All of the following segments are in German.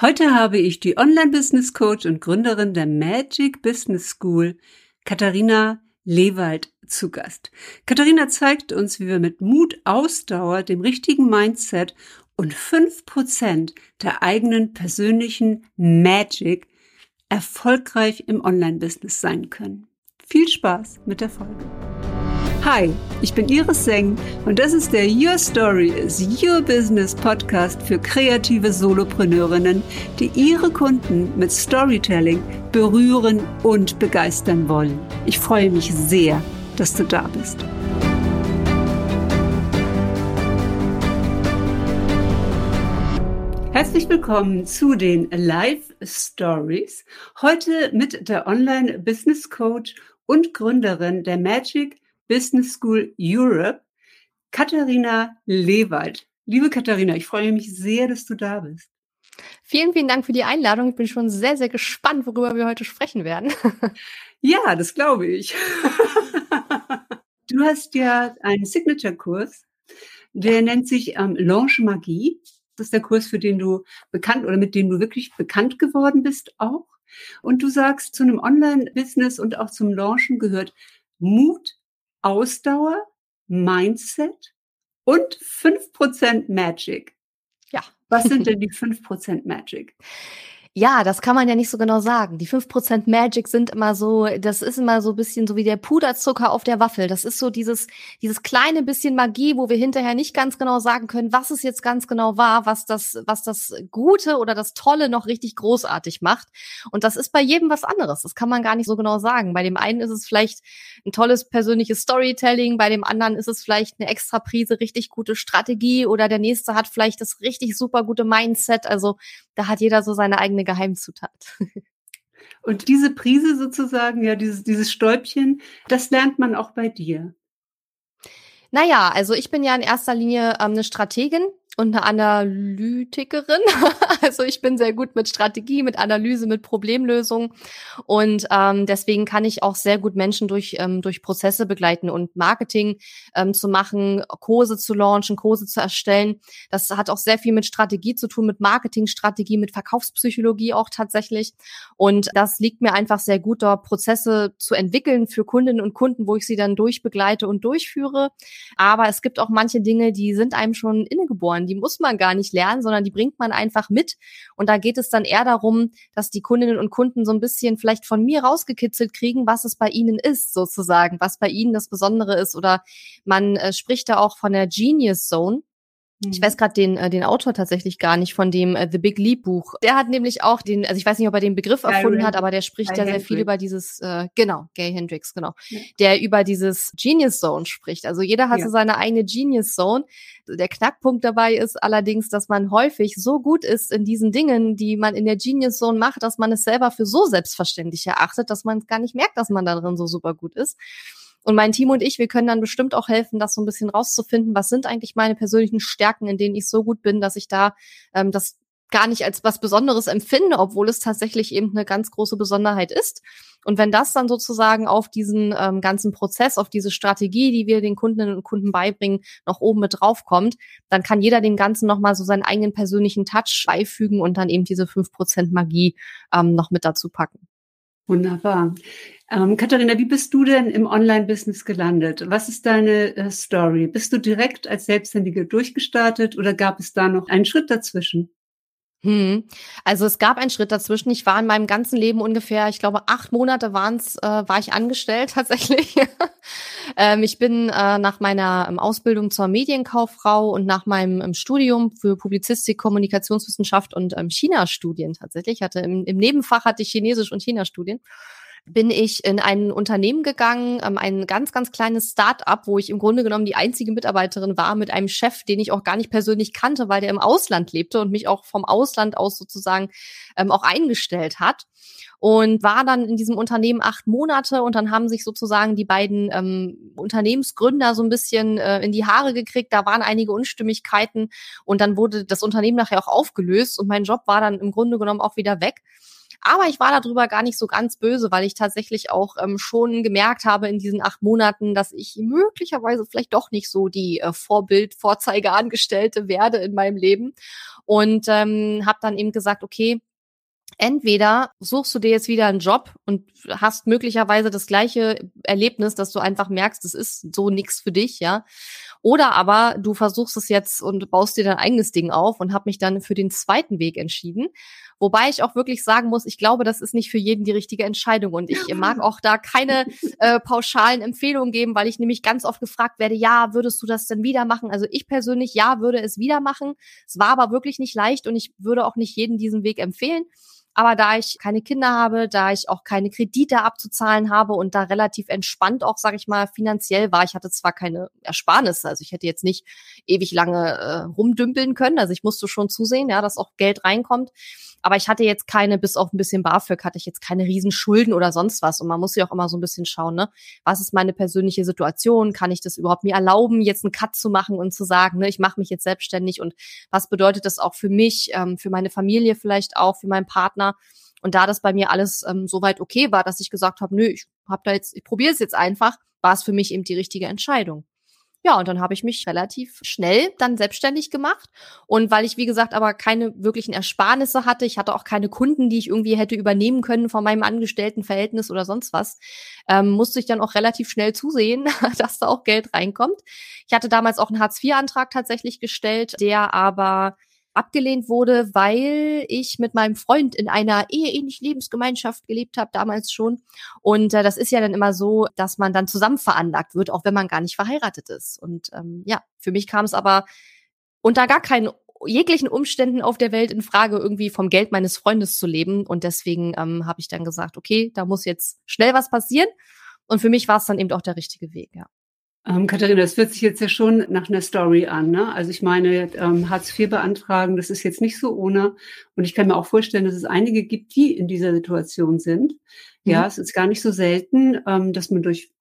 Heute habe ich die Online-Business-Coach und Gründerin der Magic Business School, Katharina Lewald, zu Gast. Katharina zeigt uns, wie wir mit Mut, Ausdauer, dem richtigen Mindset und fünf Prozent der eigenen persönlichen Magic erfolgreich im Online-Business sein können. Viel Spaß mit der Folge. Hi, ich bin Iris Seng und das ist der Your Story is Your Business Podcast für kreative Solopreneurinnen, die ihre Kunden mit Storytelling berühren und begeistern wollen. Ich freue mich sehr, dass du da bist. Herzlich willkommen zu den Live Stories. Heute mit der Online Business Coach und Gründerin der Magic Business School Europe, Katharina Lewald. Liebe Katharina, ich freue mich sehr, dass du da bist. Vielen, vielen Dank für die Einladung. Ich bin schon sehr, sehr gespannt, worüber wir heute sprechen werden. ja, das glaube ich. du hast ja einen Signature-Kurs, der nennt sich ähm, Launch Magie. Das ist der Kurs, für den du bekannt oder mit dem du wirklich bekannt geworden bist auch. Und du sagst, zu einem Online-Business und auch zum Launchen gehört Mut, Ausdauer, Mindset und 5% Magic. Ja. Was sind denn die 5% Magic? Ja, das kann man ja nicht so genau sagen. Die 5% Magic sind immer so, das ist immer so ein bisschen so wie der Puderzucker auf der Waffel. Das ist so dieses, dieses kleine bisschen Magie, wo wir hinterher nicht ganz genau sagen können, was es jetzt ganz genau war, was das, was das Gute oder das Tolle noch richtig großartig macht. Und das ist bei jedem was anderes. Das kann man gar nicht so genau sagen. Bei dem einen ist es vielleicht ein tolles persönliches Storytelling, bei dem anderen ist es vielleicht eine extra Prise richtig gute Strategie oder der nächste hat vielleicht das richtig super gute Mindset. Also da hat jeder so seine eigene Geheimzutat. Und diese Prise sozusagen, ja, dieses, dieses Stäubchen, das lernt man auch bei dir. Naja, also ich bin ja in erster Linie ähm, eine Strategin und eine Analytikerin. also ich bin sehr gut mit Strategie, mit Analyse, mit Problemlösung und ähm, deswegen kann ich auch sehr gut Menschen durch ähm, durch Prozesse begleiten und Marketing ähm, zu machen, Kurse zu launchen, Kurse zu erstellen. Das hat auch sehr viel mit Strategie zu tun, mit Marketingstrategie, mit Verkaufspsychologie auch tatsächlich und das liegt mir einfach sehr gut, dort Prozesse zu entwickeln für Kundinnen und Kunden, wo ich sie dann durchbegleite und durchführe. Aber es gibt auch manche Dinge, die sind einem schon innegeboren lernen. Die muss man gar nicht lernen, sondern die bringt man einfach mit. Und da geht es dann eher darum, dass die Kundinnen und Kunden so ein bisschen vielleicht von mir rausgekitzelt kriegen, was es bei ihnen ist, sozusagen, was bei ihnen das Besondere ist. Oder man äh, spricht da auch von der Genius Zone. Ich weiß gerade den, äh, den Autor tatsächlich gar nicht von dem äh, The Big Leap Buch. Der hat nämlich auch den, also ich weiß nicht, ob er den Begriff erfunden hat, aber der spricht Guy ja sehr viel über dieses, äh, genau, Gay Hendrix, genau, ja. der über dieses Genius Zone spricht. Also jeder hat ja. so seine eigene Genius Zone. Der Knackpunkt dabei ist allerdings, dass man häufig so gut ist in diesen Dingen, die man in der Genius Zone macht, dass man es selber für so selbstverständlich erachtet, dass man gar nicht merkt, dass man darin so super gut ist. Und mein Team und ich, wir können dann bestimmt auch helfen, das so ein bisschen rauszufinden, was sind eigentlich meine persönlichen Stärken, in denen ich so gut bin, dass ich da ähm, das gar nicht als was Besonderes empfinde, obwohl es tatsächlich eben eine ganz große Besonderheit ist. Und wenn das dann sozusagen auf diesen ähm, ganzen Prozess, auf diese Strategie, die wir den Kundinnen und Kunden beibringen, noch oben mit drauf kommt, dann kann jeder dem Ganzen nochmal so seinen eigenen persönlichen Touch beifügen und dann eben diese fünf Prozent Magie ähm, noch mit dazu packen. Wunderbar. Ähm, Katharina, wie bist du denn im Online-Business gelandet? Was ist deine äh, Story? Bist du direkt als Selbstständige durchgestartet oder gab es da noch einen Schritt dazwischen? Hm. Also es gab einen Schritt dazwischen. Ich war in meinem ganzen Leben ungefähr, ich glaube, acht Monate waren's, äh, war ich angestellt tatsächlich. ähm, ich bin äh, nach meiner ähm, Ausbildung zur Medienkauffrau und nach meinem ähm, Studium für Publizistik, Kommunikationswissenschaft und ähm, China-Studien tatsächlich. Ich hatte im, im Nebenfach hatte ich Chinesisch und China-Studien bin ich in ein Unternehmen gegangen, ähm, ein ganz, ganz kleines Start-up, wo ich im Grunde genommen die einzige Mitarbeiterin war mit einem Chef, den ich auch gar nicht persönlich kannte, weil der im Ausland lebte und mich auch vom Ausland aus sozusagen ähm, auch eingestellt hat und war dann in diesem Unternehmen acht Monate und dann haben sich sozusagen die beiden ähm, Unternehmensgründer so ein bisschen äh, in die Haare gekriegt. Da waren einige Unstimmigkeiten und dann wurde das Unternehmen nachher auch aufgelöst und mein Job war dann im Grunde genommen auch wieder weg. Aber ich war darüber gar nicht so ganz böse, weil ich tatsächlich auch ähm, schon gemerkt habe in diesen acht Monaten, dass ich möglicherweise vielleicht doch nicht so die äh, Vorbild, Vorzeigeangestellte werde in meinem Leben. Und ähm, habe dann eben gesagt, okay, entweder suchst du dir jetzt wieder einen Job und hast möglicherweise das gleiche Erlebnis, dass du einfach merkst, es ist so nichts für dich, ja. Oder aber du versuchst es jetzt und baust dir dein eigenes Ding auf und habe mich dann für den zweiten Weg entschieden. Wobei ich auch wirklich sagen muss, ich glaube, das ist nicht für jeden die richtige Entscheidung. Und ich mag auch da keine äh, pauschalen Empfehlungen geben, weil ich nämlich ganz oft gefragt werde, ja, würdest du das denn wieder machen? Also ich persönlich, ja, würde es wieder machen. Es war aber wirklich nicht leicht und ich würde auch nicht jedem diesen Weg empfehlen. Aber da ich keine Kinder habe, da ich auch keine Kredite abzuzahlen habe und da relativ entspannt auch, sage ich mal, finanziell war, ich hatte zwar keine Ersparnisse, also ich hätte jetzt nicht ewig lange äh, rumdümpeln können, also ich musste schon zusehen, ja, dass auch Geld reinkommt. Aber ich hatte jetzt keine, bis auf ein bisschen BAföG, hatte ich jetzt keine Riesenschulden oder sonst was. Und man muss ja auch immer so ein bisschen schauen, ne? Was ist meine persönliche Situation? Kann ich das überhaupt mir erlauben, jetzt einen Cut zu machen und zu sagen, ne, ich mache mich jetzt selbstständig und was bedeutet das auch für mich, ähm, für meine Familie vielleicht auch, für meinen Partner? Und da das bei mir alles ähm, soweit okay war, dass ich gesagt habe, nö, ich habe da jetzt, ich probiere es jetzt einfach, war es für mich eben die richtige Entscheidung. Ja, und dann habe ich mich relativ schnell dann selbstständig gemacht. Und weil ich, wie gesagt, aber keine wirklichen Ersparnisse hatte, ich hatte auch keine Kunden, die ich irgendwie hätte übernehmen können von meinem Angestelltenverhältnis oder sonst was, ähm, musste ich dann auch relativ schnell zusehen, dass da auch Geld reinkommt. Ich hatte damals auch einen Hartz-IV-Antrag tatsächlich gestellt, der aber abgelehnt wurde, weil ich mit meinem Freund in einer eheähnlichen Lebensgemeinschaft gelebt habe, damals schon. Und äh, das ist ja dann immer so, dass man dann zusammen veranlagt wird, auch wenn man gar nicht verheiratet ist. Und ähm, ja, für mich kam es aber unter gar keinen jeglichen Umständen auf der Welt in Frage, irgendwie vom Geld meines Freundes zu leben. Und deswegen ähm, habe ich dann gesagt, okay, da muss jetzt schnell was passieren. Und für mich war es dann eben auch der richtige Weg, ja. Ähm, Katharina, das hört sich jetzt ja schon nach einer Story an. Ne? Also ich meine, ähm, Hartz IV beantragen, das ist jetzt nicht so ohne. Und ich kann mir auch vorstellen, dass es einige gibt, die in dieser Situation sind. Mhm. Ja, es ist gar nicht so selten, ähm, dass man durch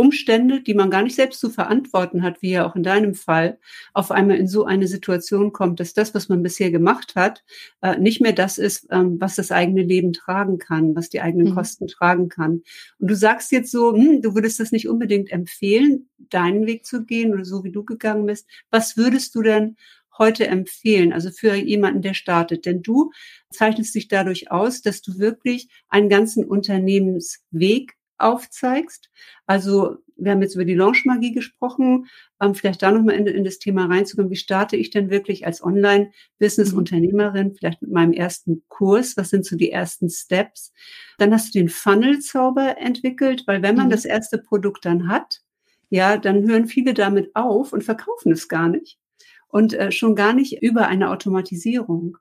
Umstände, die man gar nicht selbst zu verantworten hat, wie ja auch in deinem Fall, auf einmal in so eine Situation kommt, dass das, was man bisher gemacht hat, äh, nicht mehr das ist, ähm, was das eigene Leben tragen kann, was die eigenen mhm. Kosten tragen kann. Und du sagst jetzt so, hm, du würdest das nicht unbedingt empfehlen, deinen Weg zu gehen oder so wie du gegangen bist. Was würdest du denn heute empfehlen, also für jemanden, der startet? Denn du zeichnest dich dadurch aus, dass du wirklich einen ganzen Unternehmensweg aufzeigst. Also wir haben jetzt über die Launch-Magie gesprochen, ähm, vielleicht da nochmal in, in das Thema reinzukommen. Wie starte ich denn wirklich als Online-Business-Unternehmerin, vielleicht mit meinem ersten Kurs? Was sind so die ersten Steps? Dann hast du den Funnel-Zauber entwickelt, weil wenn man mhm. das erste Produkt dann hat, ja, dann hören viele damit auf und verkaufen es gar nicht. Und äh, schon gar nicht über eine Automatisierung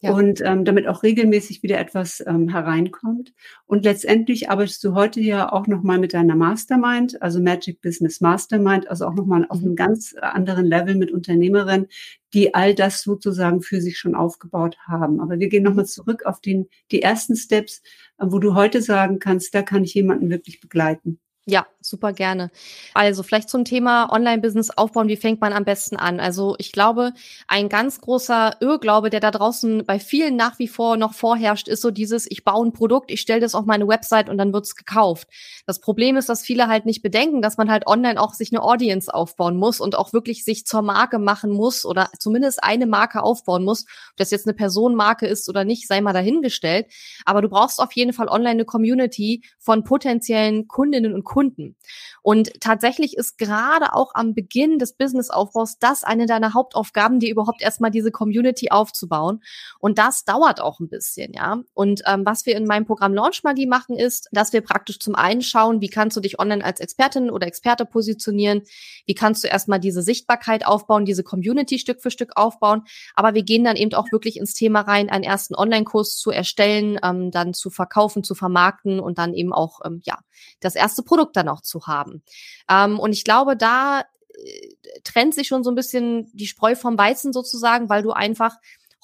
ja. und ähm, damit auch regelmäßig wieder etwas ähm, hereinkommt. Und letztendlich arbeitest du heute ja auch nochmal mit deiner Mastermind, also Magic Business Mastermind, also auch nochmal auf einem mhm. ganz anderen Level mit Unternehmerinnen, die all das sozusagen für sich schon aufgebaut haben. Aber wir gehen nochmal mhm. zurück auf den, die ersten Steps, wo du heute sagen kannst, da kann ich jemanden wirklich begleiten. Ja, super gerne. Also vielleicht zum Thema Online-Business aufbauen, wie fängt man am besten an? Also ich glaube, ein ganz großer Irrglaube, der da draußen bei vielen nach wie vor noch vorherrscht, ist so dieses, ich baue ein Produkt, ich stelle das auf meine Website und dann wird's gekauft. Das Problem ist, dass viele halt nicht bedenken, dass man halt online auch sich eine Audience aufbauen muss und auch wirklich sich zur Marke machen muss oder zumindest eine Marke aufbauen muss. Ob das jetzt eine Personenmarke ist oder nicht, sei mal dahingestellt. Aber du brauchst auf jeden Fall online eine Community von potenziellen Kundinnen und Kunden, Kunden. Und tatsächlich ist gerade auch am Beginn des Businessaufbaus das eine deiner Hauptaufgaben, dir überhaupt erstmal diese Community aufzubauen. Und das dauert auch ein bisschen, ja. Und ähm, was wir in meinem Programm Launch Magie machen, ist, dass wir praktisch zum einen schauen, wie kannst du dich online als Expertin oder Experte positionieren, wie kannst du erstmal diese Sichtbarkeit aufbauen, diese Community Stück für Stück aufbauen. Aber wir gehen dann eben auch wirklich ins Thema rein, einen ersten Online-Kurs zu erstellen, ähm, dann zu verkaufen, zu vermarkten und dann eben auch ähm, ja das erste Produkt Produkt dann auch zu haben. Ähm, und ich glaube, da äh, trennt sich schon so ein bisschen die Spreu vom Weizen sozusagen, weil du einfach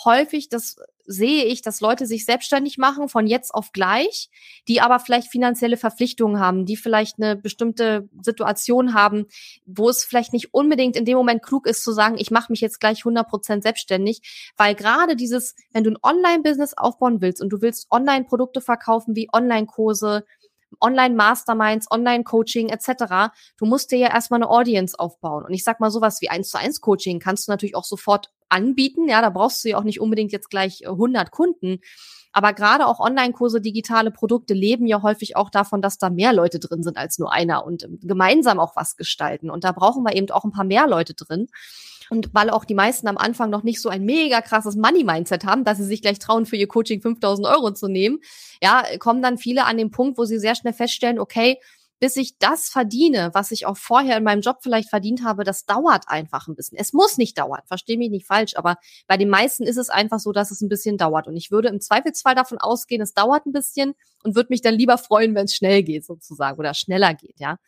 häufig, das sehe ich, dass Leute sich selbstständig machen von jetzt auf gleich, die aber vielleicht finanzielle Verpflichtungen haben, die vielleicht eine bestimmte Situation haben, wo es vielleicht nicht unbedingt in dem Moment klug ist zu sagen, ich mache mich jetzt gleich 100 Prozent selbstständig, weil gerade dieses, wenn du ein Online-Business aufbauen willst und du willst Online-Produkte verkaufen wie Online-Kurse, Online-Masterminds, Online-Coaching etc. Du musst dir ja erstmal eine Audience aufbauen. Und ich sag mal sowas wie 1 zu 1 Coaching kannst du natürlich auch sofort anbieten. Ja, da brauchst du ja auch nicht unbedingt jetzt gleich 100 äh, Kunden. Aber gerade auch Online-Kurse, digitale Produkte leben ja häufig auch davon, dass da mehr Leute drin sind als nur einer und ähm, gemeinsam auch was gestalten. Und da brauchen wir eben auch ein paar mehr Leute drin. Und weil auch die meisten am Anfang noch nicht so ein mega krasses Money-Mindset haben, dass sie sich gleich trauen, für ihr Coaching 5000 Euro zu nehmen, ja, kommen dann viele an den Punkt, wo sie sehr schnell feststellen, okay, bis ich das verdiene, was ich auch vorher in meinem Job vielleicht verdient habe, das dauert einfach ein bisschen. Es muss nicht dauern, verstehe mich nicht falsch, aber bei den meisten ist es einfach so, dass es ein bisschen dauert. Und ich würde im Zweifelsfall davon ausgehen, es dauert ein bisschen und würde mich dann lieber freuen, wenn es schnell geht sozusagen oder schneller geht, ja.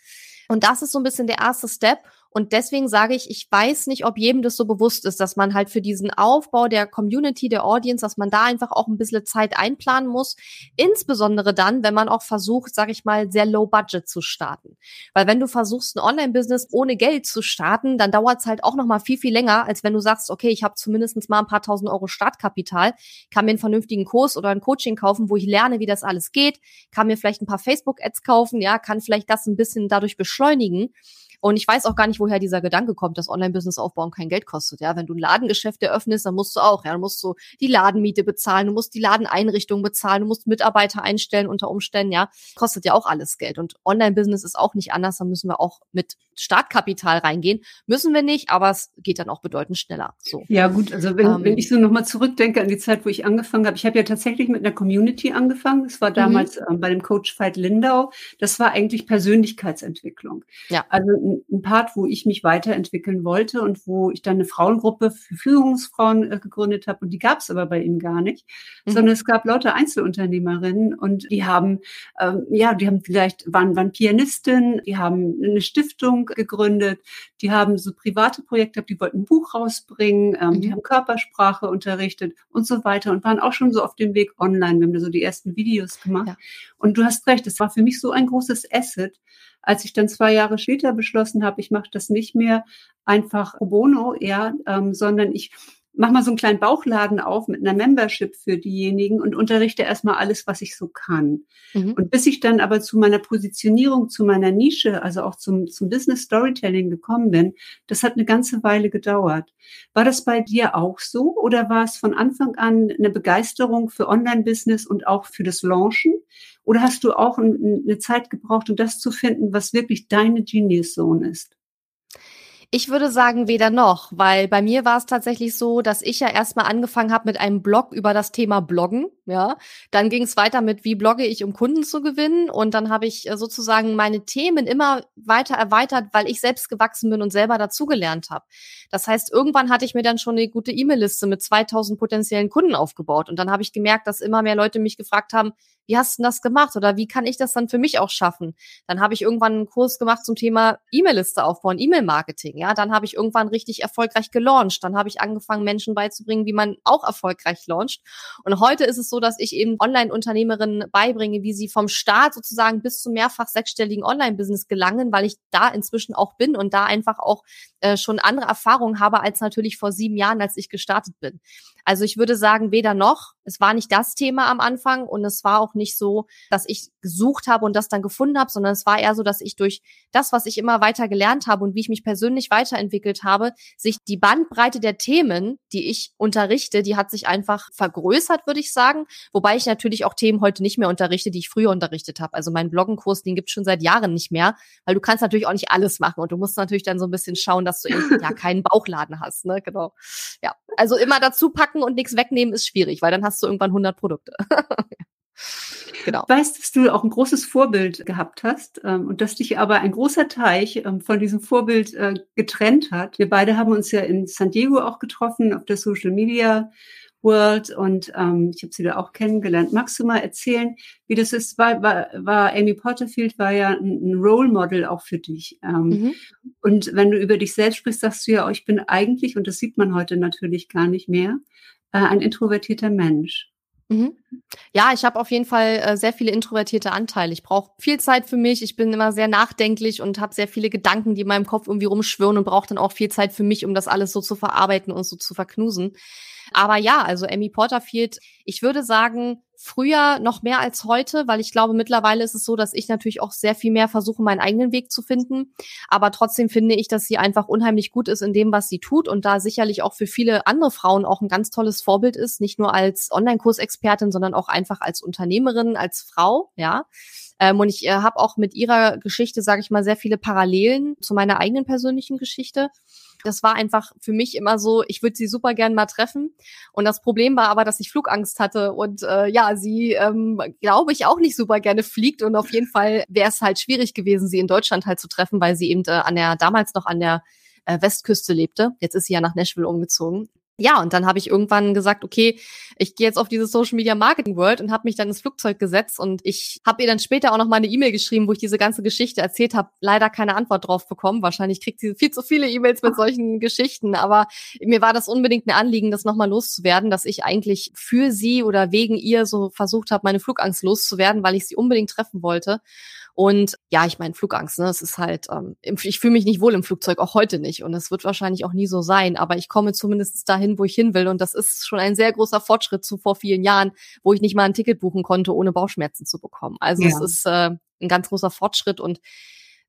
Und das ist so ein bisschen der erste Step. Und deswegen sage ich, ich weiß nicht, ob jedem das so bewusst ist, dass man halt für diesen Aufbau der Community, der Audience, dass man da einfach auch ein bisschen Zeit einplanen muss. Insbesondere dann, wenn man auch versucht, sage ich mal, sehr low budget zu starten. Weil wenn du versuchst, ein Online-Business ohne Geld zu starten, dann dauert es halt auch noch mal viel, viel länger, als wenn du sagst, okay, ich habe zumindest mal ein paar tausend Euro Startkapital, kann mir einen vernünftigen Kurs oder ein Coaching kaufen, wo ich lerne, wie das alles geht, kann mir vielleicht ein paar Facebook-Ads kaufen, ja, kann vielleicht das ein bisschen dadurch beschleunigen. Und ich weiß auch gar nicht, woher dieser Gedanke kommt, dass Online-Business aufbauen kein Geld kostet. Ja, wenn du ein Ladengeschäft eröffnest, dann musst du auch, ja, dann musst du die Ladenmiete bezahlen, du musst die Ladeneinrichtung bezahlen, du musst Mitarbeiter einstellen unter Umständen, ja, kostet ja auch alles Geld. Und Online-Business ist auch nicht anders, da müssen wir auch mit Startkapital reingehen. Müssen wir nicht, aber es geht dann auch bedeutend schneller. So. Ja, gut, also wenn, ähm, wenn ich so nochmal zurückdenke an die Zeit, wo ich angefangen habe, ich habe ja tatsächlich mit einer Community angefangen. Das war mhm. damals mhm. bei dem Coach Veit Lindau. Das war eigentlich Persönlichkeitsentwicklung. Ja. Also ein Part, wo ich mich weiterentwickeln wollte und wo ich dann eine Frauengruppe für Führungsfrauen äh, gegründet habe. Und die gab es aber bei ihm gar nicht, mhm. sondern es gab lauter Einzelunternehmerinnen und die haben, ähm, ja, die haben vielleicht, waren, waren Pianistin, die haben eine Stiftung gegründet, die haben so private Projekte die wollten ein Buch rausbringen, ähm, mhm. die haben Körpersprache unterrichtet und so weiter und waren auch schon so auf dem Weg online. Wir haben da so die ersten Videos gemacht. Ja. Und du hast recht, es war für mich so ein großes Asset, als ich dann zwei Jahre später beschlossen habe, ich mache das nicht mehr einfach pro bono, ja, ähm, sondern ich mache mal so einen kleinen Bauchladen auf mit einer Membership für diejenigen und unterrichte erstmal alles, was ich so kann. Mhm. Und bis ich dann aber zu meiner Positionierung, zu meiner Nische, also auch zum, zum Business Storytelling gekommen bin, das hat eine ganze Weile gedauert. War das bei dir auch so oder war es von Anfang an eine Begeisterung für Online-Business und auch für das Launchen? Oder hast du auch eine Zeit gebraucht, um das zu finden, was wirklich deine Genius Zone ist? Ich würde sagen, weder noch, weil bei mir war es tatsächlich so, dass ich ja erstmal angefangen habe mit einem Blog über das Thema Bloggen, ja. Dann ging es weiter mit, wie blogge ich, um Kunden zu gewinnen. Und dann habe ich äh, sozusagen meine Themen immer weiter erweitert, weil ich selbst gewachsen bin und selber dazugelernt habe. Das heißt, irgendwann hatte ich mir dann schon eine gute E-Mail-Liste mit 2000 potenziellen Kunden aufgebaut. Und dann habe ich gemerkt, dass immer mehr Leute mich gefragt haben, wie hast du das gemacht oder wie kann ich das dann für mich auch schaffen? Dann habe ich irgendwann einen Kurs gemacht zum Thema E-Mail-Liste aufbauen, E-Mail-Marketing. Ja, dann habe ich irgendwann richtig erfolgreich gelauncht. Dann habe ich angefangen, Menschen beizubringen, wie man auch erfolgreich launcht. Und heute ist es so, dass ich eben Online-Unternehmerinnen beibringe, wie sie vom Start sozusagen bis zum mehrfach sechsstelligen Online-Business gelangen, weil ich da inzwischen auch bin und da einfach auch äh, schon andere Erfahrungen habe als natürlich vor sieben Jahren, als ich gestartet bin. Also ich würde sagen, weder noch. Es war nicht das Thema am Anfang und es war auch nicht so, dass ich gesucht habe und das dann gefunden habe, sondern es war eher so, dass ich durch das, was ich immer weiter gelernt habe und wie ich mich persönlich weiterentwickelt habe, sich die Bandbreite der Themen, die ich unterrichte, die hat sich einfach vergrößert, würde ich sagen. Wobei ich natürlich auch Themen heute nicht mehr unterrichte, die ich früher unterrichtet habe. Also meinen Bloggenkurs, den gibt es schon seit Jahren nicht mehr, weil du kannst natürlich auch nicht alles machen und du musst natürlich dann so ein bisschen schauen, dass du eben ja keinen Bauchladen hast, ne? Genau. Ja, also immer dazu packen und nichts wegnehmen ist schwierig, weil dann hast du irgendwann 100 Produkte. Genau. Weißt, dass du auch ein großes Vorbild gehabt hast ähm, und dass dich aber ein großer Teich ähm, von diesem Vorbild äh, getrennt hat. Wir beide haben uns ja in San Diego auch getroffen auf der Social Media World und ähm, ich habe sie da auch kennengelernt. Magst du mal erzählen, wie das ist? War, war, war Amy Porterfield war ja ein, ein Role Model auch für dich. Ähm, mhm. Und wenn du über dich selbst sprichst, sagst du ja, oh, ich bin eigentlich, und das sieht man heute natürlich gar nicht mehr, äh, ein introvertierter Mensch. Mhm. Ja, ich habe auf jeden Fall äh, sehr viele introvertierte Anteile. Ich brauche viel Zeit für mich. Ich bin immer sehr nachdenklich und habe sehr viele Gedanken, die in meinem Kopf irgendwie rumschwirren und brauche dann auch viel Zeit für mich, um das alles so zu verarbeiten und so zu verknusen. Aber ja, also Amy Porterfield, ich würde sagen, früher noch mehr als heute, weil ich glaube, mittlerweile ist es so, dass ich natürlich auch sehr viel mehr versuche, meinen eigenen Weg zu finden. Aber trotzdem finde ich, dass sie einfach unheimlich gut ist in dem, was sie tut und da sicherlich auch für viele andere Frauen auch ein ganz tolles Vorbild ist, nicht nur als Online-Kursexpertin, sondern auch einfach als Unternehmerin, als Frau, ja. Ähm, und ich äh, habe auch mit ihrer Geschichte, sage ich mal, sehr viele Parallelen zu meiner eigenen persönlichen Geschichte. Das war einfach für mich immer so, ich würde sie super gern mal treffen. Und das Problem war aber, dass ich Flugangst hatte und äh, ja, sie, ähm, glaube ich, auch nicht super gerne fliegt. Und auf jeden Fall wäre es halt schwierig gewesen, sie in Deutschland halt zu treffen, weil sie eben äh, an der, damals noch an der äh, Westküste lebte. Jetzt ist sie ja nach Nashville umgezogen ja, und dann habe ich irgendwann gesagt, okay, ich gehe jetzt auf diese Social Media Marketing World und habe mich dann ins Flugzeug gesetzt und ich habe ihr dann später auch noch mal eine E-Mail geschrieben, wo ich diese ganze Geschichte erzählt habe. Leider keine Antwort drauf bekommen. Wahrscheinlich kriegt sie viel zu viele E-Mails mit solchen Geschichten, aber mir war das unbedingt ein Anliegen, das nochmal loszuwerden, dass ich eigentlich für sie oder wegen ihr so versucht habe, meine Flugangst loszuwerden, weil ich sie unbedingt treffen wollte. Und ja, ich meine, Flugangst, ne? Es ist halt, ähm, ich fühle mich nicht wohl im Flugzeug, auch heute nicht. Und es wird wahrscheinlich auch nie so sein. Aber ich komme zumindest dahin, wo ich hin will. Und das ist schon ein sehr großer Fortschritt zu vor vielen Jahren, wo ich nicht mal ein Ticket buchen konnte, ohne Bauchschmerzen zu bekommen. Also ja. es ist äh, ein ganz großer Fortschritt und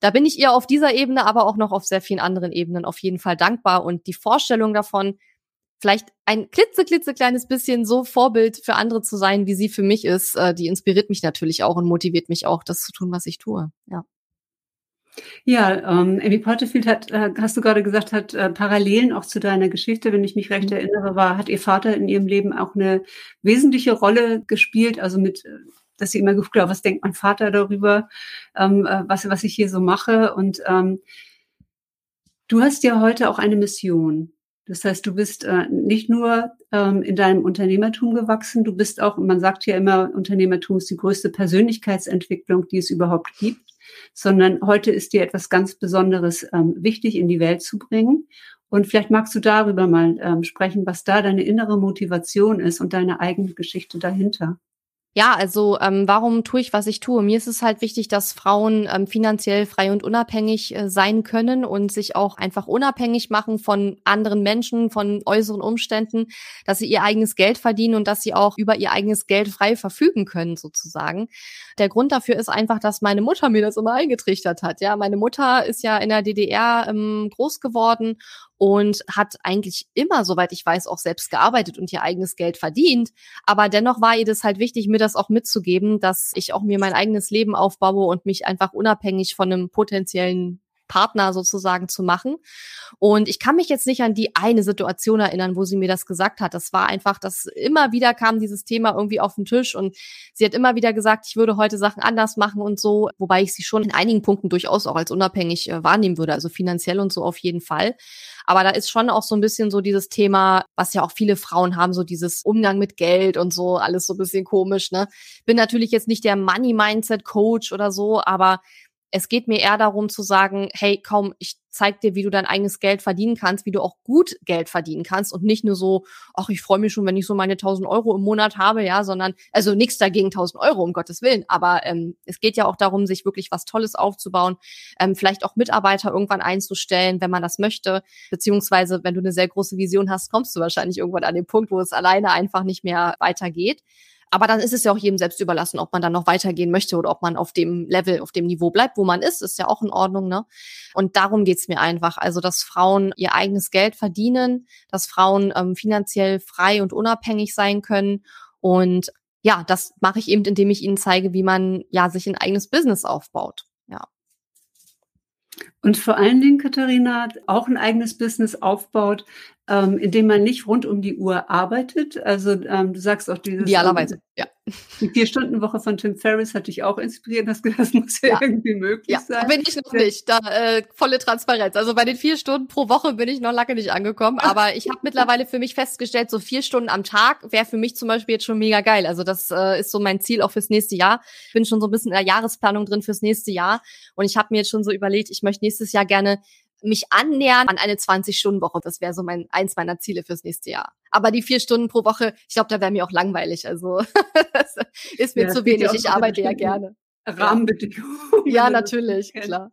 da bin ich ihr auf dieser Ebene, aber auch noch auf sehr vielen anderen Ebenen auf jeden Fall dankbar. Und die Vorstellung davon, vielleicht ein klitzeklitzekleines bisschen so Vorbild für andere zu sein, wie sie für mich ist, äh, die inspiriert mich natürlich auch und motiviert mich auch, das zu tun, was ich tue. Ja. Ja, ähm, Amy Porterfield hat, äh, hast du gerade gesagt, hat äh, Parallelen auch zu deiner Geschichte, wenn ich mich recht mhm. erinnere, war, hat ihr Vater in ihrem Leben auch eine wesentliche Rolle gespielt, also mit, dass sie immer geguckt hat, was denkt mein Vater darüber, ähm, äh, was, was ich hier so mache. Und ähm, du hast ja heute auch eine Mission. Das heißt, du bist äh, nicht nur ähm, in deinem Unternehmertum gewachsen, du bist auch, man sagt ja immer, Unternehmertum ist die größte Persönlichkeitsentwicklung, die es überhaupt gibt, sondern heute ist dir etwas ganz Besonderes ähm, wichtig in die Welt zu bringen. Und vielleicht magst du darüber mal ähm, sprechen, was da deine innere Motivation ist und deine eigene Geschichte dahinter. Ja, also ähm, warum tue ich, was ich tue? Mir ist es halt wichtig, dass Frauen ähm, finanziell frei und unabhängig äh, sein können und sich auch einfach unabhängig machen von anderen Menschen, von äußeren Umständen, dass sie ihr eigenes Geld verdienen und dass sie auch über ihr eigenes Geld frei verfügen können, sozusagen. Der Grund dafür ist einfach, dass meine Mutter mir das immer eingetrichtert hat. Ja, meine Mutter ist ja in der DDR ähm, groß geworden und hat eigentlich immer, soweit ich weiß, auch selbst gearbeitet und ihr eigenes Geld verdient. Aber dennoch war ihr das halt wichtig, mir das auch mitzugeben, dass ich auch mir mein eigenes Leben aufbaue und mich einfach unabhängig von einem potenziellen Partner sozusagen zu machen. Und ich kann mich jetzt nicht an die eine Situation erinnern, wo sie mir das gesagt hat. Das war einfach, dass immer wieder kam dieses Thema irgendwie auf den Tisch und sie hat immer wieder gesagt, ich würde heute Sachen anders machen und so, wobei ich sie schon in einigen Punkten durchaus auch als unabhängig äh, wahrnehmen würde, also finanziell und so auf jeden Fall. Aber da ist schon auch so ein bisschen so dieses Thema, was ja auch viele Frauen haben, so dieses Umgang mit Geld und so, alles so ein bisschen komisch, ne? Bin natürlich jetzt nicht der Money Mindset Coach oder so, aber es geht mir eher darum zu sagen, hey, kaum, ich zeig dir, wie du dein eigenes Geld verdienen kannst, wie du auch gut Geld verdienen kannst und nicht nur so, ach, ich freue mich schon, wenn ich so meine 1000 Euro im Monat habe, ja, sondern, also nichts dagegen 1000 Euro, um Gottes Willen, aber ähm, es geht ja auch darum, sich wirklich was Tolles aufzubauen, ähm, vielleicht auch Mitarbeiter irgendwann einzustellen, wenn man das möchte, beziehungsweise, wenn du eine sehr große Vision hast, kommst du wahrscheinlich irgendwann an den Punkt, wo es alleine einfach nicht mehr weitergeht. Aber dann ist es ja auch jedem selbst überlassen, ob man dann noch weitergehen möchte oder ob man auf dem Level, auf dem Niveau bleibt, wo man ist, ist ja auch in Ordnung. Ne? Und darum geht's mir einfach. Also, dass Frauen ihr eigenes Geld verdienen, dass Frauen ähm, finanziell frei und unabhängig sein können. Und ja, das mache ich eben, indem ich ihnen zeige, wie man ja sich ein eigenes Business aufbaut. Ja. Und vor allen Dingen, Katharina, auch ein eigenes Business aufbaut, ähm, indem man nicht rund um die Uhr arbeitet. Also ähm, du sagst auch dieses. Idealerweise, ähm, ja. Die Vier-Stunden-Woche von Tim Ferriss hat dich auch inspiriert. Das, das muss ja, ja, irgendwie möglich ja, sein. bin ich noch nicht. Da äh, volle Transparenz. Also bei den vier Stunden pro Woche bin ich noch lange nicht angekommen. Aber ich habe mittlerweile für mich festgestellt, so vier Stunden am Tag wäre für mich zum Beispiel jetzt schon mega geil. Also das äh, ist so mein Ziel auch fürs nächste Jahr. Bin schon so ein bisschen in der Jahresplanung drin fürs nächste Jahr. Und ich habe mir jetzt schon so überlegt, ich möchte nächstes Jahr gerne mich annähern an eine 20-Stunden-Woche. Das wäre so mein eins meiner Ziele fürs nächste Jahr. Aber die vier Stunden pro Woche, ich glaube, da wäre mir auch langweilig. Also das ist mir ja, zu wenig. Ich arbeite ja gerne. Rahmenbedingungen. Ja, natürlich, klar.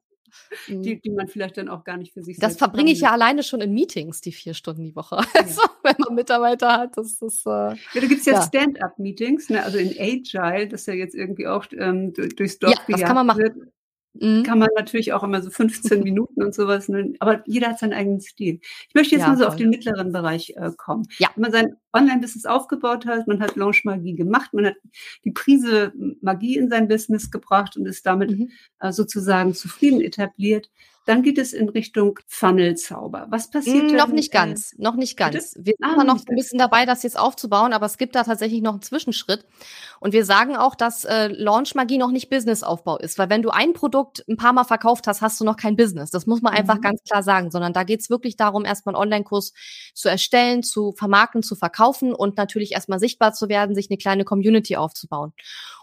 Die, mhm. die man vielleicht dann auch gar nicht für sich Das verbringe ich ja alleine schon in Meetings, die vier Stunden die Woche. Ja. Also, wenn man Mitarbeiter hat, das ist. Äh, ja, da gibt es ja, ja. Stand-up-Meetings, ne? also in Agile, das ja jetzt irgendwie auch ähm, durchs Dorf ja, das kann man machen. Wird. Mhm. Kann man natürlich auch immer so 15 Minuten und sowas, ne? aber jeder hat seinen eigenen Stil. Ich möchte jetzt ja, mal so voll. auf den mittleren Bereich äh, kommen. Ja. Wenn man sein Online-Business aufgebaut hat, man hat Launch-Magie gemacht, man hat die Prise Magie in sein Business gebracht und ist damit mhm. äh, sozusagen zufrieden etabliert. Dann geht es in Richtung Funnel-Zauber. Was passiert? Mm, noch nicht äh, ganz, noch nicht ganz. Bitte? Wir sind ah, noch ein bisschen dabei, das jetzt aufzubauen, aber es gibt da tatsächlich noch einen Zwischenschritt. Und wir sagen auch, dass äh, Launch-Magie noch nicht Businessaufbau ist, weil wenn du ein Produkt ein paar Mal verkauft hast, hast du noch kein Business. Das muss man mhm. einfach ganz klar sagen, sondern da geht es wirklich darum, erstmal einen Online-Kurs zu erstellen, zu vermarkten, zu verkaufen und natürlich erstmal sichtbar zu werden, sich eine kleine Community aufzubauen.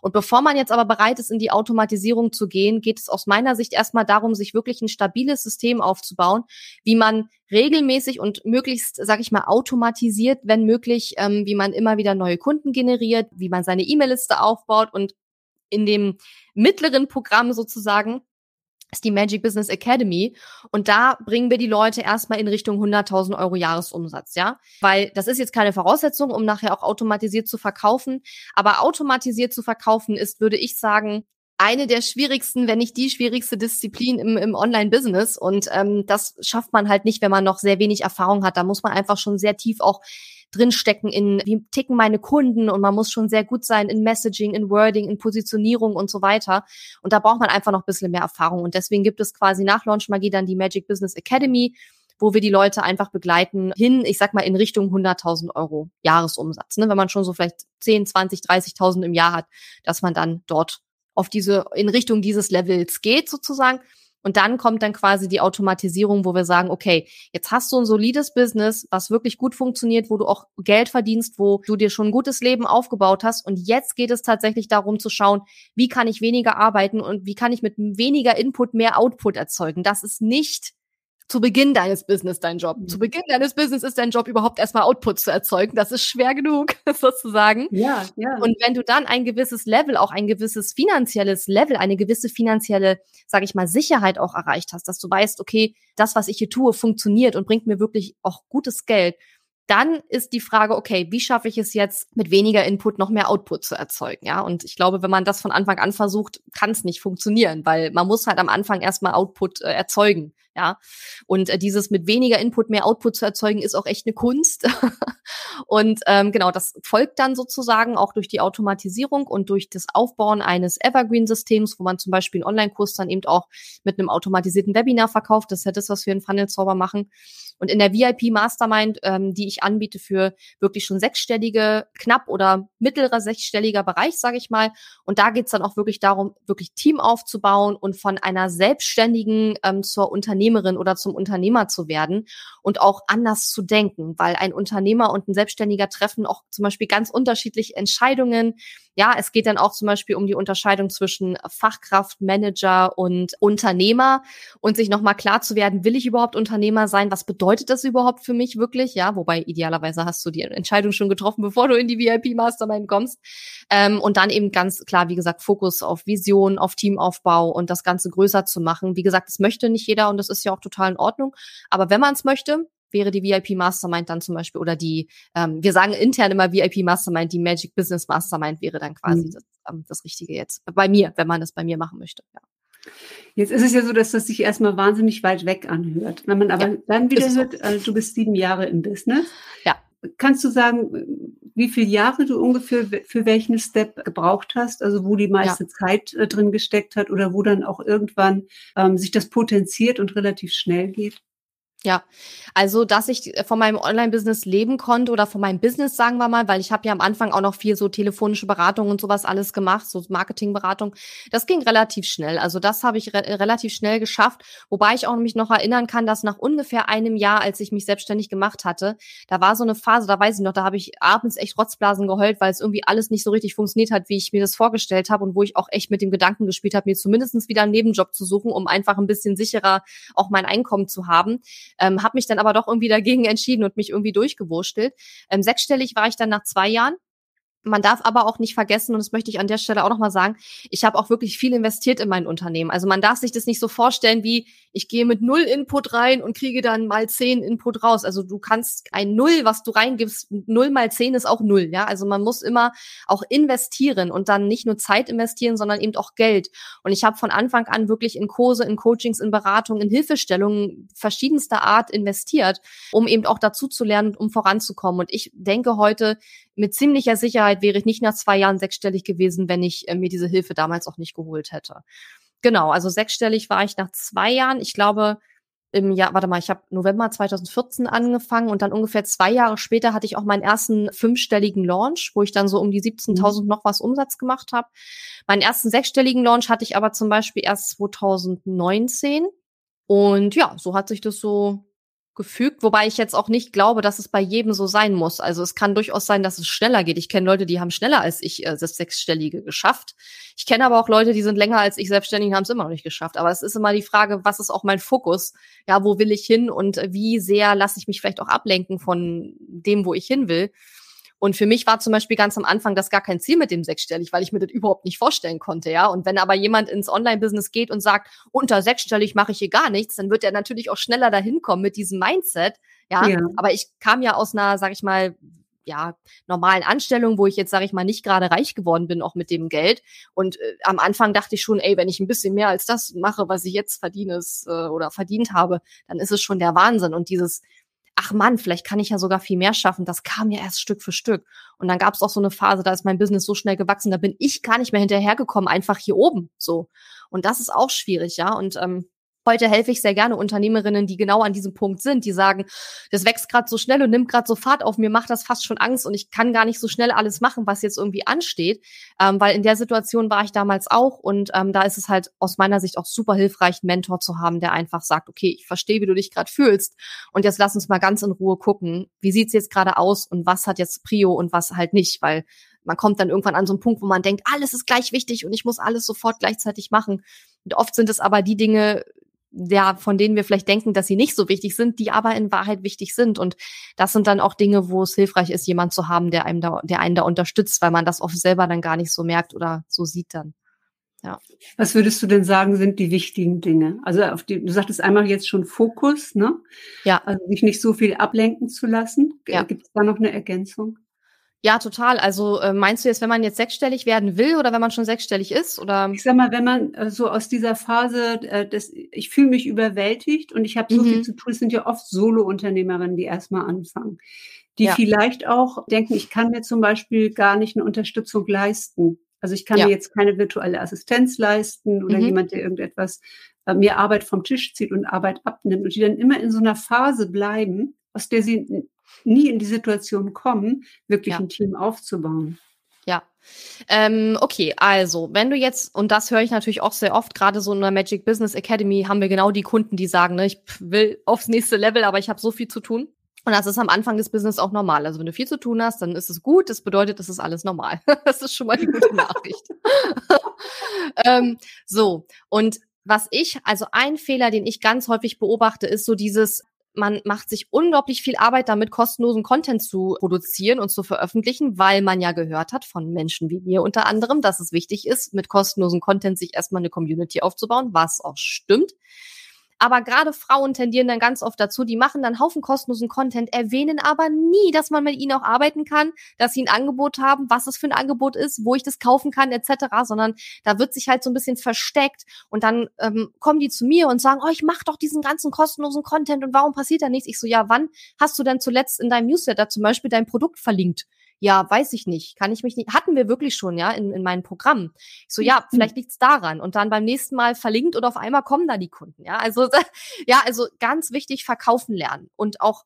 Und bevor man jetzt aber bereit ist, in die Automatisierung zu gehen, geht es aus meiner Sicht erstmal darum, sich wirklich ein stabiles System aufzubauen, wie man regelmäßig und möglichst, sag ich mal, automatisiert, wenn möglich, ähm, wie man immer wieder neue Kunden generiert, wie man seine E-Mail-Liste aufbaut und in dem mittleren Programm sozusagen ist die Magic Business Academy. Und da bringen wir die Leute erstmal in Richtung 100.000 Euro Jahresumsatz, ja, weil das ist jetzt keine Voraussetzung, um nachher auch automatisiert zu verkaufen, aber automatisiert zu verkaufen ist, würde ich sagen, eine der schwierigsten, wenn nicht die schwierigste Disziplin im, im Online-Business. Und ähm, das schafft man halt nicht, wenn man noch sehr wenig Erfahrung hat. Da muss man einfach schon sehr tief auch drinstecken in, wie ticken meine Kunden und man muss schon sehr gut sein in Messaging, in Wording, in Positionierung und so weiter. Und da braucht man einfach noch ein bisschen mehr Erfahrung. Und deswegen gibt es quasi nach Launch Magie dann die Magic Business Academy, wo wir die Leute einfach begleiten hin, ich sag mal, in Richtung 100.000 Euro Jahresumsatz. Ne? Wenn man schon so vielleicht 10, 20, 30.000 im Jahr hat, dass man dann dort auf diese, in Richtung dieses Levels geht sozusagen. Und dann kommt dann quasi die Automatisierung, wo wir sagen, okay, jetzt hast du ein solides Business, was wirklich gut funktioniert, wo du auch Geld verdienst, wo du dir schon ein gutes Leben aufgebaut hast. Und jetzt geht es tatsächlich darum zu schauen, wie kann ich weniger arbeiten und wie kann ich mit weniger Input mehr Output erzeugen. Das ist nicht zu Beginn deines Business dein Job. Mhm. Zu Beginn deines Business ist dein Job überhaupt erstmal Output zu erzeugen. Das ist schwer genug, sozusagen. Ja, ja. Und wenn du dann ein gewisses Level, auch ein gewisses finanzielles Level, eine gewisse finanzielle, sage ich mal, Sicherheit auch erreicht hast, dass du weißt, okay, das, was ich hier tue, funktioniert und bringt mir wirklich auch gutes Geld, dann ist die Frage, okay, wie schaffe ich es jetzt, mit weniger Input noch mehr Output zu erzeugen? Ja, und ich glaube, wenn man das von Anfang an versucht, kann es nicht funktionieren, weil man muss halt am Anfang erstmal Output äh, erzeugen. Ja, und äh, dieses mit weniger Input mehr Output zu erzeugen, ist auch echt eine Kunst. und ähm, genau, das folgt dann sozusagen auch durch die Automatisierung und durch das Aufbauen eines Evergreen-Systems, wo man zum Beispiel einen Online-Kurs dann eben auch mit einem automatisierten Webinar verkauft. Das ist ja das, was wir in Funnel-Zauber machen. Und in der VIP Mastermind, ähm, die ich anbiete für wirklich schon sechsstellige, knapp oder mittlerer sechsstelliger Bereich, sage ich mal. Und da geht's dann auch wirklich darum, wirklich Team aufzubauen und von einer Selbstständigen ähm, zur Unternehmerin oder zum Unternehmer zu werden und auch anders zu denken, weil ein Unternehmer und ein Selbstständiger treffen auch zum Beispiel ganz unterschiedliche Entscheidungen. Ja, es geht dann auch zum Beispiel um die Unterscheidung zwischen Fachkraft, Manager und Unternehmer und sich nochmal klar zu werden, will ich überhaupt Unternehmer sein? Was bedeutet das überhaupt für mich wirklich? Ja, wobei idealerweise hast du die Entscheidung schon getroffen, bevor du in die VIP Mastermind kommst. Ähm, und dann eben ganz klar, wie gesagt, Fokus auf Vision, auf Teamaufbau und das Ganze größer zu machen. Wie gesagt, das möchte nicht jeder und das ist ja auch total in Ordnung. Aber wenn man es möchte, wäre die VIP Mastermind dann zum Beispiel oder die, ähm, wir sagen intern immer VIP Mastermind, die Magic Business Mastermind wäre dann quasi mhm. das, ähm, das Richtige jetzt bei mir, wenn man das bei mir machen möchte. Ja. Jetzt ist es ja so, dass das sich erstmal wahnsinnig weit weg anhört. Wenn man aber ja, dann wieder hört, äh, du bist sieben Jahre im Business. Ja. Kannst du sagen, wie viele Jahre du ungefähr für welchen Step gebraucht hast? Also wo die meiste ja. Zeit äh, drin gesteckt hat oder wo dann auch irgendwann ähm, sich das potenziert und relativ schnell geht? Ja, also dass ich von meinem Online-Business leben konnte oder von meinem Business, sagen wir mal, weil ich habe ja am Anfang auch noch viel so telefonische Beratung und sowas alles gemacht, so Marketingberatung. Das ging relativ schnell. Also das habe ich re relativ schnell geschafft, wobei ich auch mich noch erinnern kann, dass nach ungefähr einem Jahr, als ich mich selbstständig gemacht hatte, da war so eine Phase, da weiß ich noch, da habe ich abends echt Rotzblasen geheult, weil es irgendwie alles nicht so richtig funktioniert hat, wie ich mir das vorgestellt habe und wo ich auch echt mit dem Gedanken gespielt habe, mir zumindestens wieder einen Nebenjob zu suchen, um einfach ein bisschen sicherer auch mein Einkommen zu haben. Ähm, habe mich dann aber doch irgendwie dagegen entschieden und mich irgendwie durchgewurstelt. Ähm, sechsstellig war ich dann nach zwei Jahren man darf aber auch nicht vergessen, und das möchte ich an der Stelle auch nochmal sagen, ich habe auch wirklich viel investiert in mein Unternehmen. Also man darf sich das nicht so vorstellen, wie ich gehe mit null Input rein und kriege dann mal zehn Input raus. Also du kannst ein Null, was du reingibst, null mal zehn ist auch null. Ja, also man muss immer auch investieren und dann nicht nur Zeit investieren, sondern eben auch Geld. Und ich habe von Anfang an wirklich in Kurse, in Coachings, in Beratungen, in Hilfestellungen verschiedenster Art investiert, um eben auch dazu zu lernen, um voranzukommen. Und ich denke heute, mit ziemlicher Sicherheit wäre ich nicht nach zwei Jahren sechsstellig gewesen, wenn ich äh, mir diese Hilfe damals auch nicht geholt hätte. Genau, also sechsstellig war ich nach zwei Jahren. Ich glaube, im Jahr, warte mal, ich habe November 2014 angefangen und dann ungefähr zwei Jahre später hatte ich auch meinen ersten fünfstelligen Launch, wo ich dann so um die 17.000 mhm. noch was Umsatz gemacht habe. Meinen ersten sechsstelligen Launch hatte ich aber zum Beispiel erst 2019. Und ja, so hat sich das so gefügt, wobei ich jetzt auch nicht glaube, dass es bei jedem so sein muss. Also es kann durchaus sein, dass es schneller geht. Ich kenne Leute, die haben schneller als ich äh, das Sechsstellige geschafft. Ich kenne aber auch Leute, die sind länger als ich selbstständig und haben es immer noch nicht geschafft. Aber es ist immer die Frage, was ist auch mein Fokus? Ja, wo will ich hin und wie sehr lasse ich mich vielleicht auch ablenken von dem, wo ich hin will? Und für mich war zum Beispiel ganz am Anfang das gar kein Ziel mit dem sechsstellig, weil ich mir das überhaupt nicht vorstellen konnte, ja. Und wenn aber jemand ins Online-Business geht und sagt, unter sechsstellig mache ich hier gar nichts, dann wird er natürlich auch schneller dahin kommen mit diesem Mindset, ja. ja. Aber ich kam ja aus einer, sag ich mal, ja, normalen Anstellung, wo ich jetzt, sage ich mal, nicht gerade reich geworden bin, auch mit dem Geld. Und äh, am Anfang dachte ich schon, ey, wenn ich ein bisschen mehr als das mache, was ich jetzt verdiene äh, oder verdient habe, dann ist es schon der Wahnsinn. Und dieses ach Mann, vielleicht kann ich ja sogar viel mehr schaffen. Das kam ja erst Stück für Stück. Und dann gab es auch so eine Phase, da ist mein Business so schnell gewachsen, da bin ich gar nicht mehr hinterhergekommen, einfach hier oben so. Und das ist auch schwierig, ja. Und ähm, Heute helfe ich sehr gerne Unternehmerinnen, die genau an diesem Punkt sind, die sagen, das wächst gerade so schnell und nimmt gerade so Fahrt auf, mir macht das fast schon Angst und ich kann gar nicht so schnell alles machen, was jetzt irgendwie ansteht, ähm, weil in der Situation war ich damals auch und ähm, da ist es halt aus meiner Sicht auch super hilfreich, einen Mentor zu haben, der einfach sagt, okay, ich verstehe, wie du dich gerade fühlst und jetzt lass uns mal ganz in Ruhe gucken, wie sieht's jetzt gerade aus und was hat jetzt Prio und was halt nicht, weil man kommt dann irgendwann an so einen Punkt, wo man denkt, alles ist gleich wichtig und ich muss alles sofort gleichzeitig machen. Und oft sind es aber die Dinge, ja, von denen wir vielleicht denken, dass sie nicht so wichtig sind, die aber in Wahrheit wichtig sind. Und das sind dann auch Dinge, wo es hilfreich ist, jemand zu haben, der einem da, der einen da unterstützt, weil man das oft selber dann gar nicht so merkt oder so sieht dann. Ja. Was würdest du denn sagen, sind die wichtigen Dinge? Also auf die, du sagtest einmal jetzt schon Fokus, ne? Ja. Also sich nicht so viel ablenken zu lassen. Ja. Gibt es da noch eine Ergänzung? Ja, total. Also äh, meinst du jetzt, wenn man jetzt sechsstellig werden will oder wenn man schon sechsstellig ist? Oder? Ich sag mal, wenn man äh, so aus dieser Phase, äh, des, ich fühle mich überwältigt und ich habe so mhm. viel zu tun, es sind ja oft Solo-Unternehmerinnen, die erstmal anfangen, die ja. vielleicht auch denken, ich kann mir zum Beispiel gar nicht eine Unterstützung leisten. Also ich kann ja. mir jetzt keine virtuelle Assistenz leisten oder mhm. jemand, der irgendetwas äh, mir Arbeit vom Tisch zieht und Arbeit abnimmt und die dann immer in so einer Phase bleiben, aus der sie nie in die Situation kommen, wirklich ja. ein Team aufzubauen. Ja. Ähm, okay, also, wenn du jetzt, und das höre ich natürlich auch sehr oft, gerade so in der Magic Business Academy haben wir genau die Kunden, die sagen, ne, ich will aufs nächste Level, aber ich habe so viel zu tun. Und das ist am Anfang des Business auch normal. Also wenn du viel zu tun hast, dann ist es gut. Das bedeutet, das ist alles normal. das ist schon mal die gute Nachricht. ähm, so, und was ich, also ein Fehler, den ich ganz häufig beobachte, ist so dieses, man macht sich unglaublich viel Arbeit damit, kostenlosen Content zu produzieren und zu veröffentlichen, weil man ja gehört hat von Menschen wie mir unter anderem, dass es wichtig ist, mit kostenlosen Content sich erstmal eine Community aufzubauen, was auch stimmt. Aber gerade Frauen tendieren dann ganz oft dazu, die machen dann Haufen kostenlosen Content, erwähnen aber nie, dass man mit ihnen auch arbeiten kann, dass sie ein Angebot haben, was es für ein Angebot ist, wo ich das kaufen kann, etc., sondern da wird sich halt so ein bisschen versteckt und dann ähm, kommen die zu mir und sagen, oh, ich mache doch diesen ganzen kostenlosen Content und warum passiert da nichts? Ich so, ja, wann hast du denn zuletzt in deinem Newsletter zum Beispiel dein Produkt verlinkt? Ja, weiß ich nicht. Kann ich mich nicht. Hatten wir wirklich schon, ja, in, in meinen Programmen. Ich so, ja, mhm. vielleicht liegt's daran. Und dann beim nächsten Mal verlinkt und auf einmal kommen da die Kunden. Ja, also, ja, also ganz wichtig, verkaufen lernen. Und auch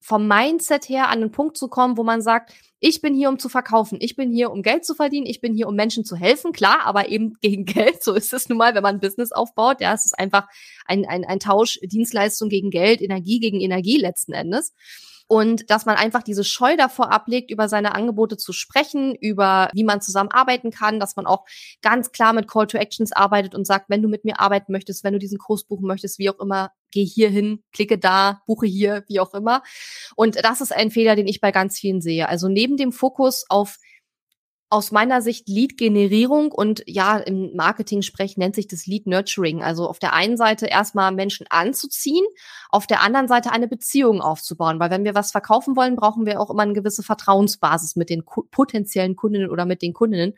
vom Mindset her an den Punkt zu kommen, wo man sagt, ich bin hier, um zu verkaufen, ich bin hier, um Geld zu verdienen, ich bin hier, um Menschen zu helfen, klar, aber eben gegen Geld. So ist es nun mal, wenn man ein Business aufbaut. Ja, es ist einfach ein, ein, ein Tausch, Dienstleistung gegen Geld, Energie gegen Energie letzten Endes. Und dass man einfach diese Scheu davor ablegt, über seine Angebote zu sprechen, über wie man zusammenarbeiten kann, dass man auch ganz klar mit Call to Actions arbeitet und sagt, wenn du mit mir arbeiten möchtest, wenn du diesen Kurs buchen möchtest, wie auch immer, geh hier hin, klicke da, buche hier, wie auch immer. Und das ist ein Fehler, den ich bei ganz vielen sehe. Also neben dem Fokus auf aus meiner Sicht Lead-Generierung und ja, im Marketing-Sprech nennt sich das Lead-Nurturing. Also auf der einen Seite erstmal Menschen anzuziehen, auf der anderen Seite eine Beziehung aufzubauen. Weil wenn wir was verkaufen wollen, brauchen wir auch immer eine gewisse Vertrauensbasis mit den potenziellen Kundinnen oder mit den Kundinnen.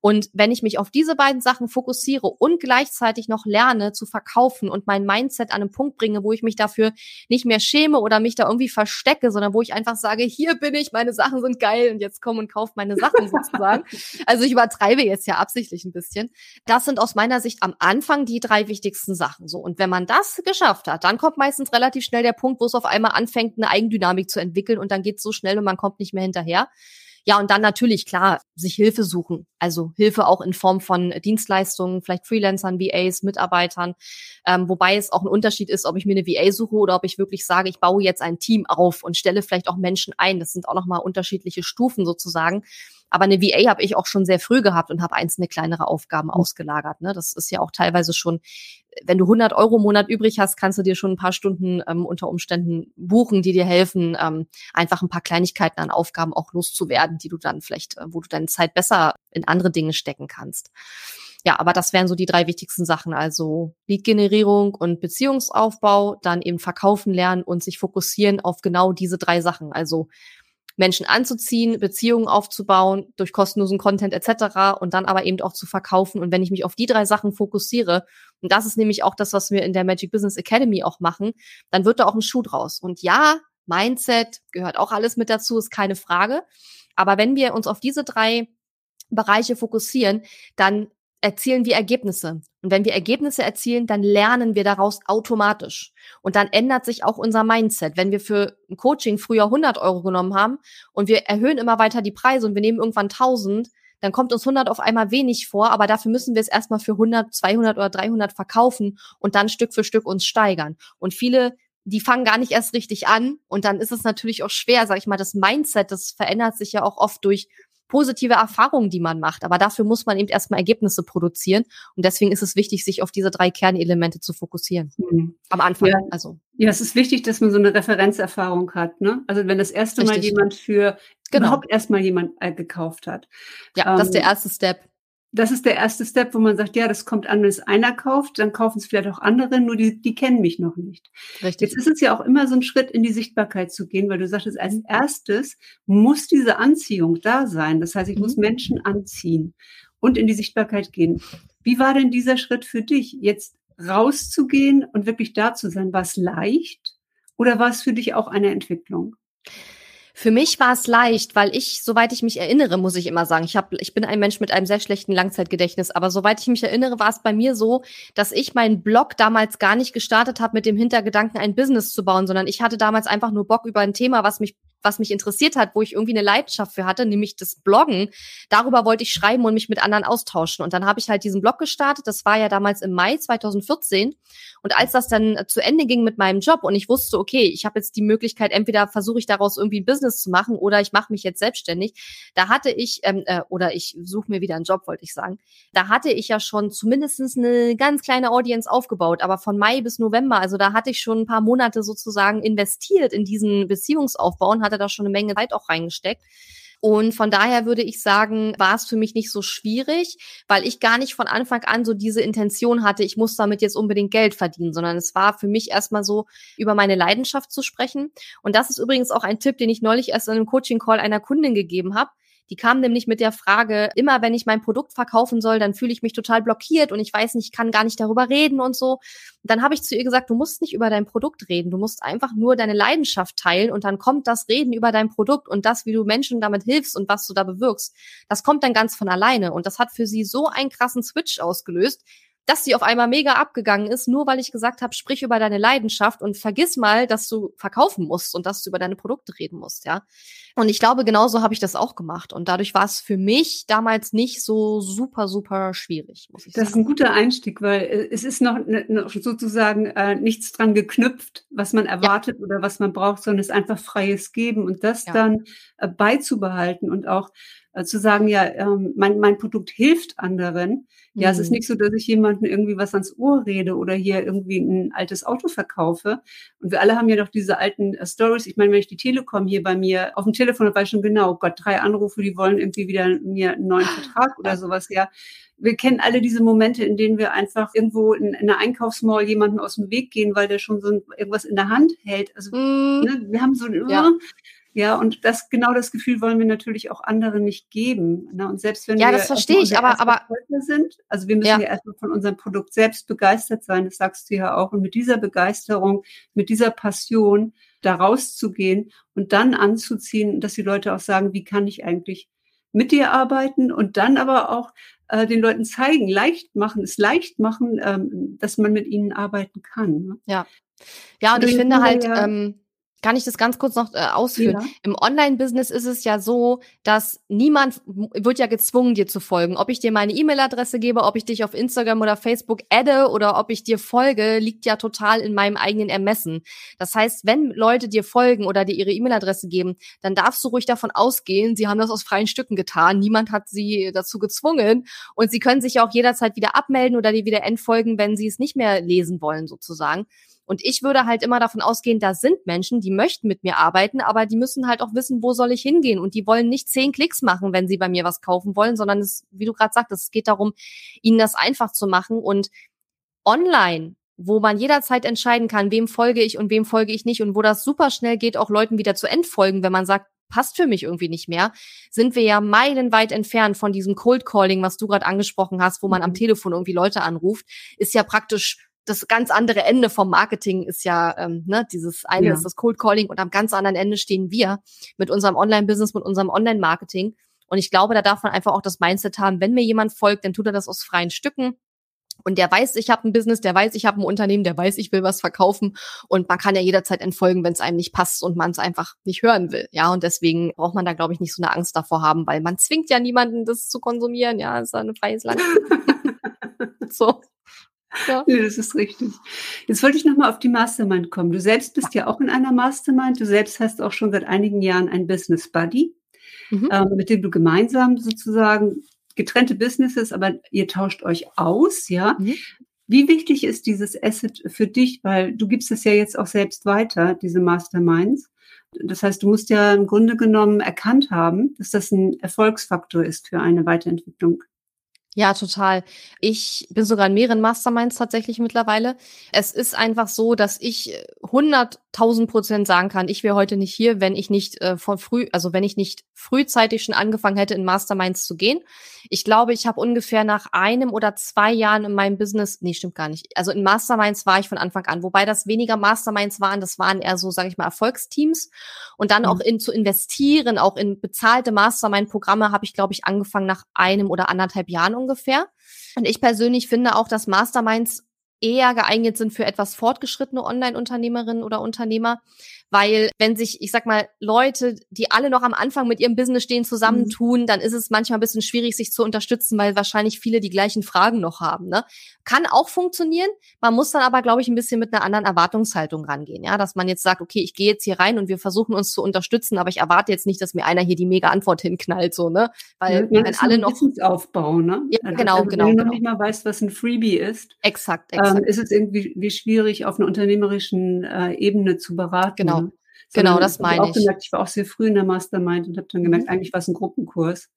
Und wenn ich mich auf diese beiden Sachen fokussiere und gleichzeitig noch lerne zu verkaufen und mein Mindset an einen Punkt bringe, wo ich mich dafür nicht mehr schäme oder mich da irgendwie verstecke, sondern wo ich einfach sage, hier bin ich, meine Sachen sind geil und jetzt komm und kauf meine Sachen sozusagen. also ich übertreibe jetzt ja absichtlich ein bisschen. Das sind aus meiner Sicht am Anfang die drei wichtigsten Sachen. So. Und wenn man das geschafft hat, dann kommt meistens relativ schnell der Punkt, wo es auf einmal anfängt, eine Eigendynamik zu entwickeln und dann geht es so schnell und man kommt nicht mehr hinterher. Ja, und dann natürlich klar, sich Hilfe suchen. Also Hilfe auch in Form von Dienstleistungen, vielleicht Freelancern, VAs, Mitarbeitern. Ähm, wobei es auch ein Unterschied ist, ob ich mir eine VA suche oder ob ich wirklich sage, ich baue jetzt ein Team auf und stelle vielleicht auch Menschen ein. Das sind auch nochmal unterschiedliche Stufen sozusagen. Aber eine VA habe ich auch schon sehr früh gehabt und habe einzelne kleinere Aufgaben ausgelagert. Ne? Das ist ja auch teilweise schon, wenn du 100 Euro im Monat übrig hast, kannst du dir schon ein paar Stunden ähm, unter Umständen buchen, die dir helfen, ähm, einfach ein paar Kleinigkeiten an Aufgaben auch loszuwerden, die du dann vielleicht, äh, wo du deine Zeit besser in andere Dinge stecken kannst. Ja, aber das wären so die drei wichtigsten Sachen. Also Lead-Generierung und Beziehungsaufbau, dann eben verkaufen lernen und sich fokussieren auf genau diese drei Sachen. Also Menschen anzuziehen, Beziehungen aufzubauen, durch kostenlosen Content etc. und dann aber eben auch zu verkaufen. Und wenn ich mich auf die drei Sachen fokussiere, und das ist nämlich auch das, was wir in der Magic Business Academy auch machen, dann wird da auch ein Schuh draus. Und ja, Mindset gehört auch alles mit dazu, ist keine Frage. Aber wenn wir uns auf diese drei Bereiche fokussieren, dann erzielen wir Ergebnisse. Und wenn wir Ergebnisse erzielen, dann lernen wir daraus automatisch. Und dann ändert sich auch unser Mindset. Wenn wir für ein Coaching früher 100 Euro genommen haben und wir erhöhen immer weiter die Preise und wir nehmen irgendwann 1000, dann kommt uns 100 auf einmal wenig vor, aber dafür müssen wir es erstmal für 100, 200 oder 300 verkaufen und dann Stück für Stück uns steigern. Und viele die fangen gar nicht erst richtig an und dann ist es natürlich auch schwer, sag ich mal, das Mindset, das verändert sich ja auch oft durch positive Erfahrungen, die man macht. Aber dafür muss man eben erstmal Ergebnisse produzieren. Und deswegen ist es wichtig, sich auf diese drei Kernelemente zu fokussieren. Mhm. Am Anfang. Ja. Also. Ja, es ist wichtig, dass man so eine Referenzerfahrung hat. Ne? Also wenn das erste Richtig. Mal jemand für genau. überhaupt erstmal jemand äh, gekauft hat. Ja, ähm, das ist der ähm, erste Step das ist der erste Step, wo man sagt, ja, das kommt an, wenn es einer kauft, dann kaufen es vielleicht auch andere, nur die, die kennen mich noch nicht. Richtig. Jetzt ist es ja auch immer so ein Schritt in die Sichtbarkeit zu gehen, weil du sagtest, als mhm. erstes muss diese Anziehung da sein. Das heißt, ich mhm. muss Menschen anziehen und in die Sichtbarkeit gehen. Wie war denn dieser Schritt für dich, jetzt rauszugehen und wirklich da zu sein? War es leicht oder war es für dich auch eine Entwicklung? Für mich war es leicht, weil ich, soweit ich mich erinnere, muss ich immer sagen, ich habe, ich bin ein Mensch mit einem sehr schlechten Langzeitgedächtnis, aber soweit ich mich erinnere, war es bei mir so, dass ich meinen Blog damals gar nicht gestartet habe mit dem Hintergedanken, ein Business zu bauen, sondern ich hatte damals einfach nur Bock über ein Thema, was mich was mich interessiert hat, wo ich irgendwie eine Leidenschaft für hatte, nämlich das Bloggen. Darüber wollte ich schreiben und mich mit anderen austauschen. Und dann habe ich halt diesen Blog gestartet. Das war ja damals im Mai 2014. Und als das dann zu Ende ging mit meinem Job und ich wusste, okay, ich habe jetzt die Möglichkeit, entweder versuche ich daraus irgendwie ein Business zu machen oder ich mache mich jetzt selbstständig, da hatte ich, ähm, äh, oder ich suche mir wieder einen Job, wollte ich sagen, da hatte ich ja schon zumindestens eine ganz kleine Audience aufgebaut. Aber von Mai bis November, also da hatte ich schon ein paar Monate sozusagen investiert in diesen Beziehungsaufbau und hatte da schon eine Menge Zeit auch reingesteckt. Und von daher würde ich sagen, war es für mich nicht so schwierig, weil ich gar nicht von Anfang an so diese Intention hatte, ich muss damit jetzt unbedingt Geld verdienen, sondern es war für mich erstmal so, über meine Leidenschaft zu sprechen. Und das ist übrigens auch ein Tipp, den ich neulich erst in einem Coaching-Call einer Kundin gegeben habe. Die kam nämlich mit der Frage, immer wenn ich mein Produkt verkaufen soll, dann fühle ich mich total blockiert und ich weiß nicht, ich kann gar nicht darüber reden und so. Und dann habe ich zu ihr gesagt, du musst nicht über dein Produkt reden, du musst einfach nur deine Leidenschaft teilen und dann kommt das Reden über dein Produkt und das, wie du Menschen damit hilfst und was du da bewirkst, das kommt dann ganz von alleine. Und das hat für sie so einen krassen Switch ausgelöst, dass sie auf einmal mega abgegangen ist, nur weil ich gesagt habe, sprich über deine Leidenschaft und vergiss mal, dass du verkaufen musst und dass du über deine Produkte reden musst, ja. Und ich glaube, genauso habe ich das auch gemacht. Und dadurch war es für mich damals nicht so super, super schwierig, muss ich das sagen. Das ist ein guter Einstieg, weil äh, es ist noch, ne, noch sozusagen äh, nichts dran geknüpft, was man erwartet ja. oder was man braucht, sondern es ist einfach freies Geben und das ja. dann äh, beizubehalten und auch äh, zu sagen, ja, ähm, mein, mein Produkt hilft anderen. Ja, mhm. es ist mhm. nicht so, dass ich jemandem irgendwie was ans Ohr rede oder hier irgendwie ein altes Auto verkaufe. Und wir alle haben ja doch diese alten äh, Stories. Ich meine, wenn ich die Telekom hier bei mir auf dem Telefon habe, weiß schon genau, Gott, drei Anrufe, die wollen irgendwie wieder mir einen neuen Vertrag oder sowas. Ja, wir kennen alle diese Momente, in denen wir einfach irgendwo in, in einer Einkaufsmall jemanden aus dem Weg gehen, weil der schon so ein, irgendwas in der Hand hält. Also mm. ne, wir haben so, ja. Ja, und das genau das Gefühl wollen wir natürlich auch anderen nicht geben. Ne? Und selbst wenn ja, wir das verstehe ich, aber aber sind, also wir müssen ja. ja erstmal von unserem Produkt selbst begeistert sein. Das sagst du ja auch. Und mit dieser Begeisterung, mit dieser Passion da rauszugehen und dann anzuziehen, dass die Leute auch sagen, wie kann ich eigentlich mit dir arbeiten und dann aber auch äh, den Leuten zeigen, leicht machen, es leicht machen, ähm, dass man mit ihnen arbeiten kann. Ne? Ja. Ja, und ich finde halt, ja, ähm, kann ich das ganz kurz noch äh, ausführen? Ja. Im Online-Business ist es ja so, dass niemand wird ja gezwungen, dir zu folgen. Ob ich dir meine E-Mail-Adresse gebe, ob ich dich auf Instagram oder Facebook adde oder ob ich dir folge, liegt ja total in meinem eigenen Ermessen. Das heißt, wenn Leute dir folgen oder dir ihre E-Mail-Adresse geben, dann darfst du ruhig davon ausgehen, sie haben das aus freien Stücken getan. Niemand hat sie dazu gezwungen und sie können sich ja auch jederzeit wieder abmelden oder dir wieder entfolgen, wenn sie es nicht mehr lesen wollen, sozusagen. Und ich würde halt immer davon ausgehen, da sind Menschen, die möchten mit mir arbeiten, aber die müssen halt auch wissen, wo soll ich hingehen. Und die wollen nicht zehn Klicks machen, wenn sie bei mir was kaufen wollen, sondern es, wie du gerade sagtest, es geht darum, ihnen das einfach zu machen. Und online, wo man jederzeit entscheiden kann, wem folge ich und wem folge ich nicht und wo das super schnell geht, auch Leuten wieder zu entfolgen, wenn man sagt, passt für mich irgendwie nicht mehr, sind wir ja meilenweit entfernt von diesem Cold Calling, was du gerade angesprochen hast, wo man am mhm. Telefon irgendwie Leute anruft, ist ja praktisch das ganz andere Ende vom Marketing ist ja, ähm, ne, dieses eine ja. ist das Cold Calling und am ganz anderen Ende stehen wir mit unserem Online-Business, mit unserem Online-Marketing. Und ich glaube, da darf man einfach auch das Mindset haben, wenn mir jemand folgt, dann tut er das aus freien Stücken. Und der weiß, ich habe ein Business, der weiß, ich habe ein Unternehmen, der weiß, ich will was verkaufen. Und man kann ja jederzeit entfolgen, wenn es einem nicht passt und man es einfach nicht hören will. Ja, und deswegen braucht man da, glaube ich, nicht so eine Angst davor haben, weil man zwingt ja niemanden, das zu konsumieren. Ja, ist ein freies Land. so. Ja. Nee, das ist richtig. Jetzt wollte ich nochmal auf die Mastermind kommen. Du selbst bist ja auch in einer Mastermind. Du selbst hast auch schon seit einigen Jahren ein Business Buddy, mhm. ähm, mit dem du gemeinsam sozusagen getrennte Businesses, aber ihr tauscht euch aus, ja. Mhm. Wie wichtig ist dieses Asset für dich? Weil du gibst es ja jetzt auch selbst weiter, diese Masterminds. Das heißt, du musst ja im Grunde genommen erkannt haben, dass das ein Erfolgsfaktor ist für eine Weiterentwicklung ja, total. Ich bin sogar in mehreren Masterminds tatsächlich mittlerweile. Es ist einfach so, dass ich 100.000 Prozent sagen kann, ich wäre heute nicht hier, wenn ich nicht äh, von früh, also wenn ich nicht frühzeitig schon angefangen hätte, in Masterminds zu gehen. Ich glaube, ich habe ungefähr nach einem oder zwei Jahren in meinem Business, nee, stimmt gar nicht. Also in Masterminds war ich von Anfang an, wobei das weniger Masterminds waren, das waren eher so, sage ich mal, Erfolgsteams. Und dann mhm. auch in zu investieren, auch in bezahlte Mastermind-Programme, habe ich, glaube ich, angefangen nach einem oder anderthalb Jahren ungefähr. Und ich persönlich finde auch, dass Masterminds eher geeignet sind für etwas fortgeschrittene Online-Unternehmerinnen oder Unternehmer, weil wenn sich, ich sag mal, Leute, die alle noch am Anfang mit ihrem Business stehen, zusammentun, mhm. dann ist es manchmal ein bisschen schwierig, sich zu unterstützen, weil wahrscheinlich viele die gleichen Fragen noch haben. Ne? Kann auch funktionieren. Man muss dann aber, glaube ich, ein bisschen mit einer anderen Erwartungshaltung rangehen. Ja, dass man jetzt sagt, okay, ich gehe jetzt hier rein und wir versuchen uns zu unterstützen, aber ich erwarte jetzt nicht, dass mir einer hier die mega Antwort hinknallt, so, ne? Weil ja, wenn alle noch. Aufbau, ne? Ja, also, genau, also, genau. Wenn du noch genau. nicht mal weißt, was ein Freebie ist. Exakt, exakt. Ähm, ist es irgendwie wie schwierig, auf einer unternehmerischen äh, Ebene zu beraten. Genau. Genau, genau das meine ich. Gemerkt, ich war auch sehr früh in der Mastermind und habe dann gemerkt, mhm. eigentlich war es ein Gruppenkurs.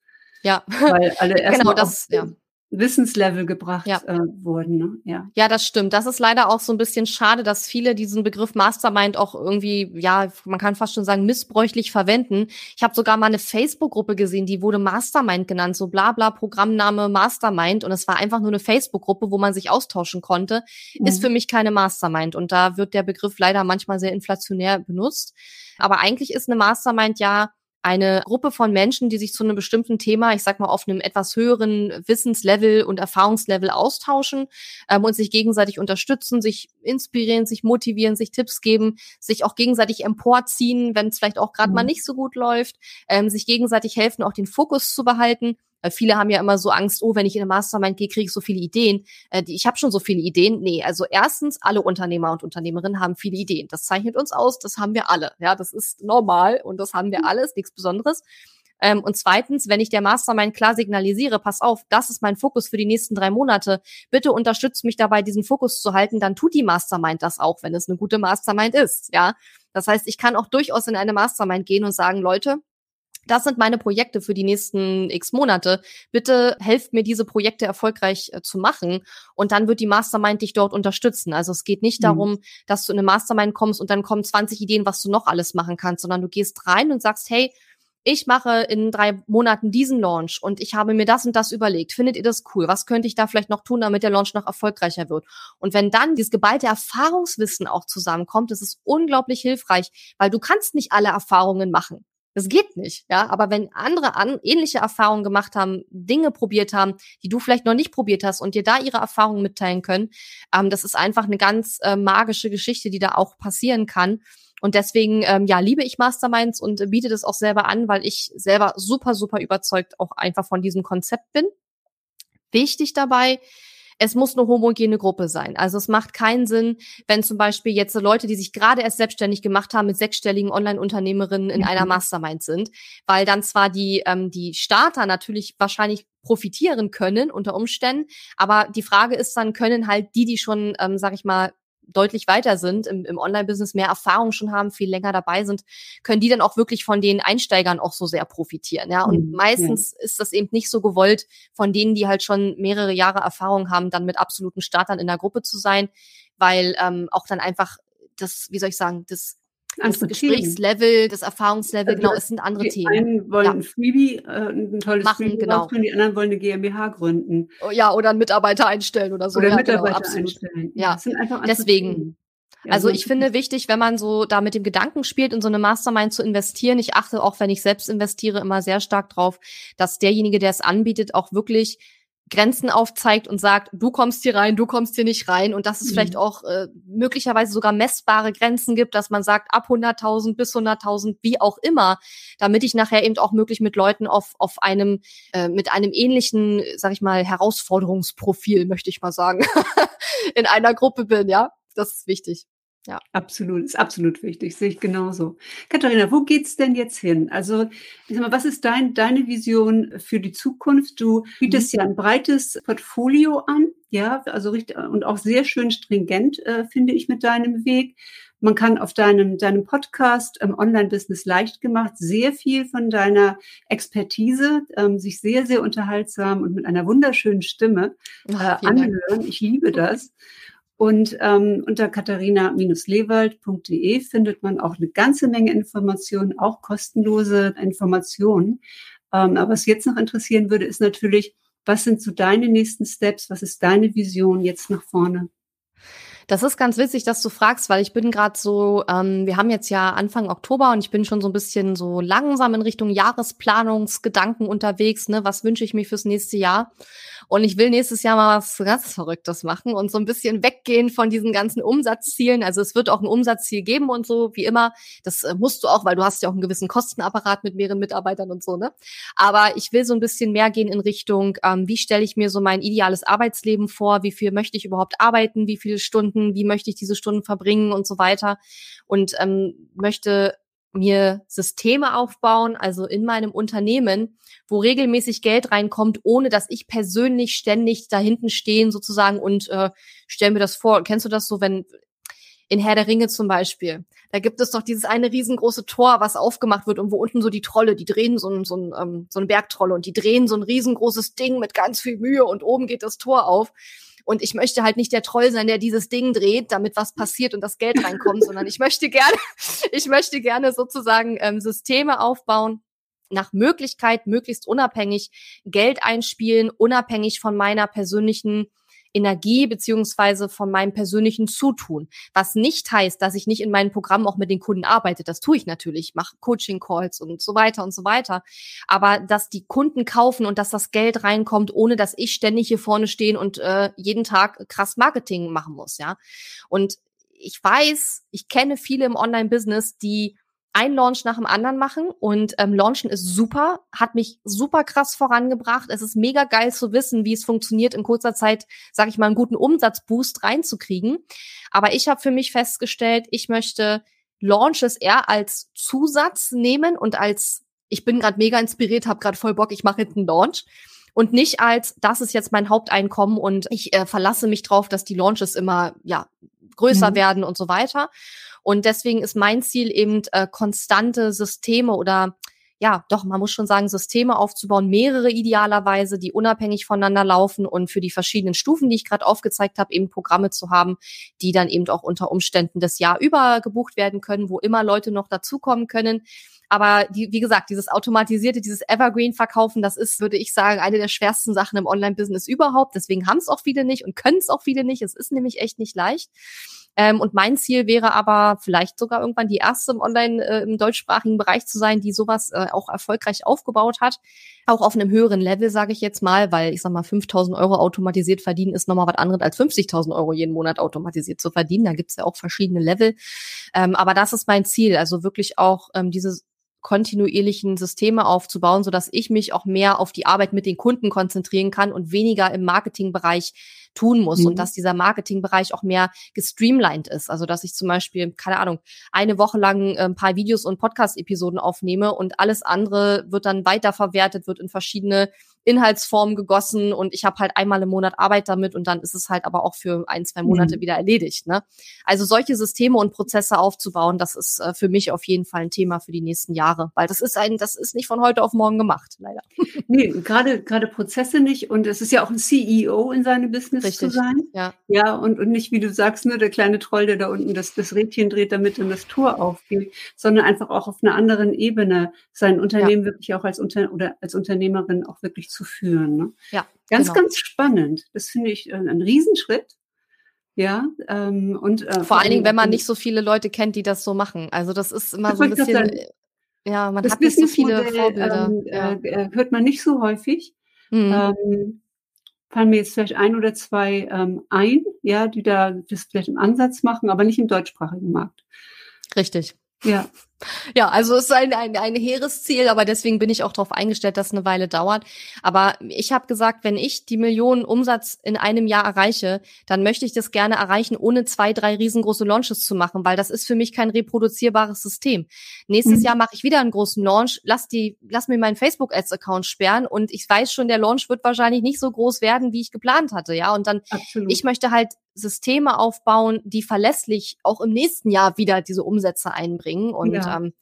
Ja, weil alle erst genau, das, ja. Wissenslevel gebracht ja. äh, wurden. Ne? Ja. ja, das stimmt. Das ist leider auch so ein bisschen schade, dass viele diesen Begriff Mastermind auch irgendwie, ja, man kann fast schon sagen, missbräuchlich verwenden. Ich habe sogar mal eine Facebook-Gruppe gesehen, die wurde Mastermind genannt, so bla bla Programmname Mastermind. Und es war einfach nur eine Facebook-Gruppe, wo man sich austauschen konnte. Mhm. Ist für mich keine Mastermind. Und da wird der Begriff leider manchmal sehr inflationär benutzt. Aber eigentlich ist eine Mastermind ja eine Gruppe von Menschen, die sich zu einem bestimmten Thema, ich sag mal, auf einem etwas höheren Wissenslevel und Erfahrungslevel austauschen ähm, und sich gegenseitig unterstützen, sich inspirieren, sich motivieren, sich Tipps geben, sich auch gegenseitig emporziehen, wenn es vielleicht auch gerade mhm. mal nicht so gut läuft, ähm, sich gegenseitig helfen, auch den Fokus zu behalten viele haben ja immer so Angst, oh, wenn ich in eine Mastermind gehe, kriege ich so viele Ideen. Äh, die, ich habe schon so viele Ideen. Nee, also erstens, alle Unternehmer und Unternehmerinnen haben viele Ideen. Das zeichnet uns aus, das haben wir alle. Ja, das ist normal und das haben wir alle, ist nichts Besonderes. Ähm, und zweitens, wenn ich der Mastermind klar signalisiere, pass auf, das ist mein Fokus für die nächsten drei Monate, bitte unterstützt mich dabei, diesen Fokus zu halten, dann tut die Mastermind das auch, wenn es eine gute Mastermind ist. Ja, das heißt, ich kann auch durchaus in eine Mastermind gehen und sagen, Leute, das sind meine Projekte für die nächsten x Monate. Bitte helft mir, diese Projekte erfolgreich äh, zu machen. Und dann wird die Mastermind dich dort unterstützen. Also es geht nicht mhm. darum, dass du in eine Mastermind kommst und dann kommen 20 Ideen, was du noch alles machen kannst, sondern du gehst rein und sagst, hey, ich mache in drei Monaten diesen Launch und ich habe mir das und das überlegt. Findet ihr das cool? Was könnte ich da vielleicht noch tun, damit der Launch noch erfolgreicher wird? Und wenn dann dieses geballte Erfahrungswissen auch zusammenkommt, das ist unglaublich hilfreich, weil du kannst nicht alle Erfahrungen machen. Das geht nicht, ja. Aber wenn andere an, ähnliche Erfahrungen gemacht haben, Dinge probiert haben, die du vielleicht noch nicht probiert hast und dir da ihre Erfahrungen mitteilen können, ähm, das ist einfach eine ganz äh, magische Geschichte, die da auch passieren kann. Und deswegen, ähm, ja, liebe ich Masterminds und äh, biete das auch selber an, weil ich selber super, super überzeugt auch einfach von diesem Konzept bin. Wichtig dabei, es muss eine homogene Gruppe sein. Also es macht keinen Sinn, wenn zum Beispiel jetzt Leute, die sich gerade erst selbstständig gemacht haben, mit sechsstelligen Online-Unternehmerinnen in mhm. einer Mastermind sind, weil dann zwar die, ähm, die Starter natürlich wahrscheinlich profitieren können unter Umständen, aber die Frage ist dann, können halt die, die schon, ähm, sag ich mal, deutlich weiter sind, im, im Online-Business mehr Erfahrung schon haben, viel länger dabei sind, können die dann auch wirklich von den Einsteigern auch so sehr profitieren. Ja, und mhm, meistens ist das eben nicht so gewollt, von denen, die halt schon mehrere Jahre Erfahrung haben, dann mit absoluten Startern in der Gruppe zu sein, weil ähm, auch dann einfach das, wie soll ich sagen, das das Gesprächslevel, das Erfahrungslevel, also genau, es sind andere die Themen. Die einen wollen ja. ein Freebie, äh, ein tolles Machen, Freebie genau. Machen, die anderen wollen eine GmbH gründen. Oh, ja, oder einen Mitarbeiter einstellen oder so. Oder ja, genau, Mitarbeiter genau, einstellen. Ja, einfach deswegen. Ja, also ich finde wichtig, wenn man so da mit dem Gedanken spielt, in so eine Mastermind zu investieren. Ich achte auch, wenn ich selbst investiere, immer sehr stark drauf, dass derjenige, der es anbietet, auch wirklich Grenzen aufzeigt und sagt, du kommst hier rein, du kommst hier nicht rein und dass es mhm. vielleicht auch äh, möglicherweise sogar messbare Grenzen gibt, dass man sagt, ab 100.000 bis 100.000, wie auch immer, damit ich nachher eben auch möglich mit Leuten auf, auf einem, äh, mit einem ähnlichen, sag ich mal, Herausforderungsprofil, möchte ich mal sagen, in einer Gruppe bin, ja. Das ist wichtig. Ja. Absolut, ist absolut wichtig, sehe ich genauso. Katharina, wo geht's denn jetzt hin? Also, ich sag mal, was ist dein, deine Vision für die Zukunft? Du bietest mhm. ja ein breites Portfolio an, ja, also richtig, und auch sehr schön stringent, äh, finde ich, mit deinem Weg. Man kann auf deinem, deinem Podcast ähm, Online-Business leicht gemacht sehr viel von deiner Expertise, ähm, sich sehr, sehr unterhaltsam und mit einer wunderschönen Stimme äh, anhören. Ich liebe das. Und ähm, unter katharina-lewald.de findet man auch eine ganze Menge Informationen, auch kostenlose Informationen. Ähm, aber was jetzt noch interessieren würde, ist natürlich, was sind so deine nächsten Steps? Was ist deine Vision jetzt nach vorne? Das ist ganz witzig, dass du fragst, weil ich bin gerade so, ähm, wir haben jetzt ja Anfang Oktober und ich bin schon so ein bisschen so langsam in Richtung Jahresplanungsgedanken unterwegs. Ne? Was wünsche ich mir fürs nächste Jahr? Und ich will nächstes Jahr mal was ganz Verrücktes machen und so ein bisschen weggehen von diesen ganzen Umsatzzielen. Also es wird auch ein Umsatzziel geben und so, wie immer. Das äh, musst du auch, weil du hast ja auch einen gewissen Kostenapparat mit mehreren Mitarbeitern und so, ne? Aber ich will so ein bisschen mehr gehen in Richtung, ähm, wie stelle ich mir so mein ideales Arbeitsleben vor? Wie viel möchte ich überhaupt arbeiten? Wie viele Stunden? Wie möchte ich diese Stunden verbringen und so weiter? Und ähm, möchte mir Systeme aufbauen, also in meinem Unternehmen, wo regelmäßig Geld reinkommt, ohne dass ich persönlich ständig da hinten stehen sozusagen und äh, stell mir das vor. Kennst du das so, wenn in Herr der Ringe zum Beispiel, da gibt es doch dieses eine riesengroße Tor, was aufgemacht wird und wo unten so die Trolle, die drehen so ein, so ein, ähm, so ein Bergtrolle und die drehen so ein riesengroßes Ding mit ganz viel Mühe und oben geht das Tor auf. Und ich möchte halt nicht der Troll sein, der dieses Ding dreht, damit was passiert und das Geld reinkommt, sondern ich möchte gerne, ich möchte gerne sozusagen ähm, Systeme aufbauen, nach Möglichkeit möglichst unabhängig Geld einspielen, unabhängig von meiner persönlichen Energie beziehungsweise von meinem persönlichen Zutun. Was nicht heißt, dass ich nicht in meinen Programmen auch mit den Kunden arbeite. Das tue ich natürlich, mache Coaching-Calls und so weiter und so weiter. Aber dass die Kunden kaufen und dass das Geld reinkommt, ohne dass ich ständig hier vorne stehen und äh, jeden Tag krass Marketing machen muss, ja. Und ich weiß, ich kenne viele im Online-Business, die ein Launch nach dem anderen machen und ähm, Launchen ist super, hat mich super krass vorangebracht. Es ist mega geil zu wissen, wie es funktioniert, in kurzer Zeit, sage ich mal, einen guten Umsatzboost reinzukriegen. Aber ich habe für mich festgestellt, ich möchte Launches eher als Zusatz nehmen und als ich bin gerade mega inspiriert, habe gerade voll Bock, ich mache jetzt einen Launch und nicht als das ist jetzt mein Haupteinkommen und ich äh, verlasse mich drauf, dass die Launches immer ja größer mhm. werden und so weiter. Und deswegen ist mein Ziel eben äh, konstante Systeme oder ja, doch, man muss schon sagen, Systeme aufzubauen, mehrere idealerweise, die unabhängig voneinander laufen und für die verschiedenen Stufen, die ich gerade aufgezeigt habe, eben Programme zu haben, die dann eben auch unter Umständen das Jahr über gebucht werden können, wo immer Leute noch dazukommen können. Aber die, wie gesagt, dieses automatisierte, dieses Evergreen-Verkaufen, das ist, würde ich sagen, eine der schwersten Sachen im Online-Business überhaupt. Deswegen haben es auch viele nicht und können es auch viele nicht. Es ist nämlich echt nicht leicht. Ähm, und mein Ziel wäre aber vielleicht sogar irgendwann die erste im Online, äh, im deutschsprachigen Bereich zu sein, die sowas äh, auch erfolgreich aufgebaut hat. Auch auf einem höheren Level, sage ich jetzt mal, weil ich sag mal, 5000 Euro automatisiert verdienen ist nochmal was anderes als 50.000 Euro jeden Monat automatisiert zu verdienen. Da gibt's ja auch verschiedene Level. Ähm, aber das ist mein Ziel, also wirklich auch ähm, dieses kontinuierlichen Systeme aufzubauen, so dass ich mich auch mehr auf die Arbeit mit den Kunden konzentrieren kann und weniger im Marketingbereich tun muss mhm. und dass dieser Marketingbereich auch mehr gestreamlined ist. Also dass ich zum Beispiel, keine Ahnung, eine Woche lang äh, ein paar Videos und Podcast-Episoden aufnehme und alles andere wird dann weiterverwertet, wird in verschiedene Inhaltsformen gegossen und ich habe halt einmal im Monat Arbeit damit und dann ist es halt aber auch für ein, zwei Monate mhm. wieder erledigt. Ne? Also solche Systeme und Prozesse aufzubauen, das ist äh, für mich auf jeden Fall ein Thema für die nächsten Jahre, weil das ist ein, das ist nicht von heute auf morgen gemacht, leider. Nee, gerade gerade Prozesse nicht und es ist ja auch ein CEO in seinem Business Richtig, zu sein. Ja, ja und, und nicht, wie du sagst, nur der kleine Troll, der da unten das, das Rädchen dreht, damit dann das Tor aufgeht, sondern einfach auch auf einer anderen Ebene sein Unternehmen ja. wirklich auch als Unter oder als Unternehmerin auch wirklich zu führen. Ne? Ja. Ganz, genau. ganz spannend. Das finde ich äh, ein Riesenschritt. Ja, ähm, und äh, vor allen Dingen, wenn man nicht so viele Leute kennt, die das so machen. Also das ist immer so ein bisschen, sagen, ja, man hat nicht so viele Vorbilder. Ähm, ja. Äh, äh, hört man nicht so häufig. Mhm. Ähm, fallen mir jetzt vielleicht ein oder zwei ähm, ein, ja, die da das vielleicht im Ansatz machen, aber nicht im deutschsprachigen Markt. Richtig. Ja. Ja, also es ist ein, ein, ein hehres Ziel, aber deswegen bin ich auch darauf eingestellt, dass es eine Weile dauert. Aber ich habe gesagt, wenn ich die Millionen Umsatz in einem Jahr erreiche, dann möchte ich das gerne erreichen, ohne zwei, drei riesengroße Launches zu machen, weil das ist für mich kein reproduzierbares System. Nächstes mhm. Jahr mache ich wieder einen großen Launch, lass die, lass mir meinen Facebook-Ads-Account sperren und ich weiß schon, der Launch wird wahrscheinlich nicht so groß werden, wie ich geplant hatte, ja. Und dann, Absolut. ich möchte halt Systeme aufbauen, die verlässlich auch im nächsten Jahr wieder diese Umsätze einbringen und ja ähm,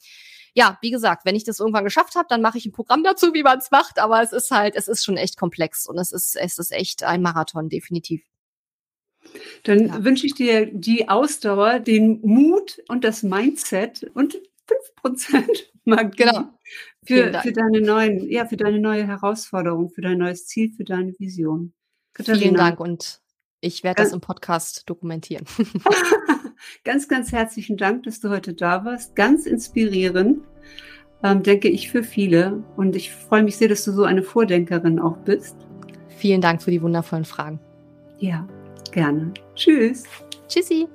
ja, wie gesagt, wenn ich das irgendwann geschafft habe, dann mache ich ein Programm dazu, wie man es macht. Aber es ist halt, es ist schon echt komplex und es ist, es ist echt ein Marathon, definitiv. Dann ja. wünsche ich dir die Ausdauer, den Mut und das Mindset und 5% Magie genau. für, für deine neuen, ja, für deine neue Herausforderung, für dein neues Ziel, für deine Vision. Katharina. Vielen Dank und ich werde das im Podcast dokumentieren. ganz, ganz herzlichen Dank, dass du heute da warst. Ganz inspirierend, ähm, denke ich, für viele. Und ich freue mich sehr, dass du so eine Vordenkerin auch bist. Vielen Dank für die wundervollen Fragen. Ja, gerne. Tschüss. Tschüssi.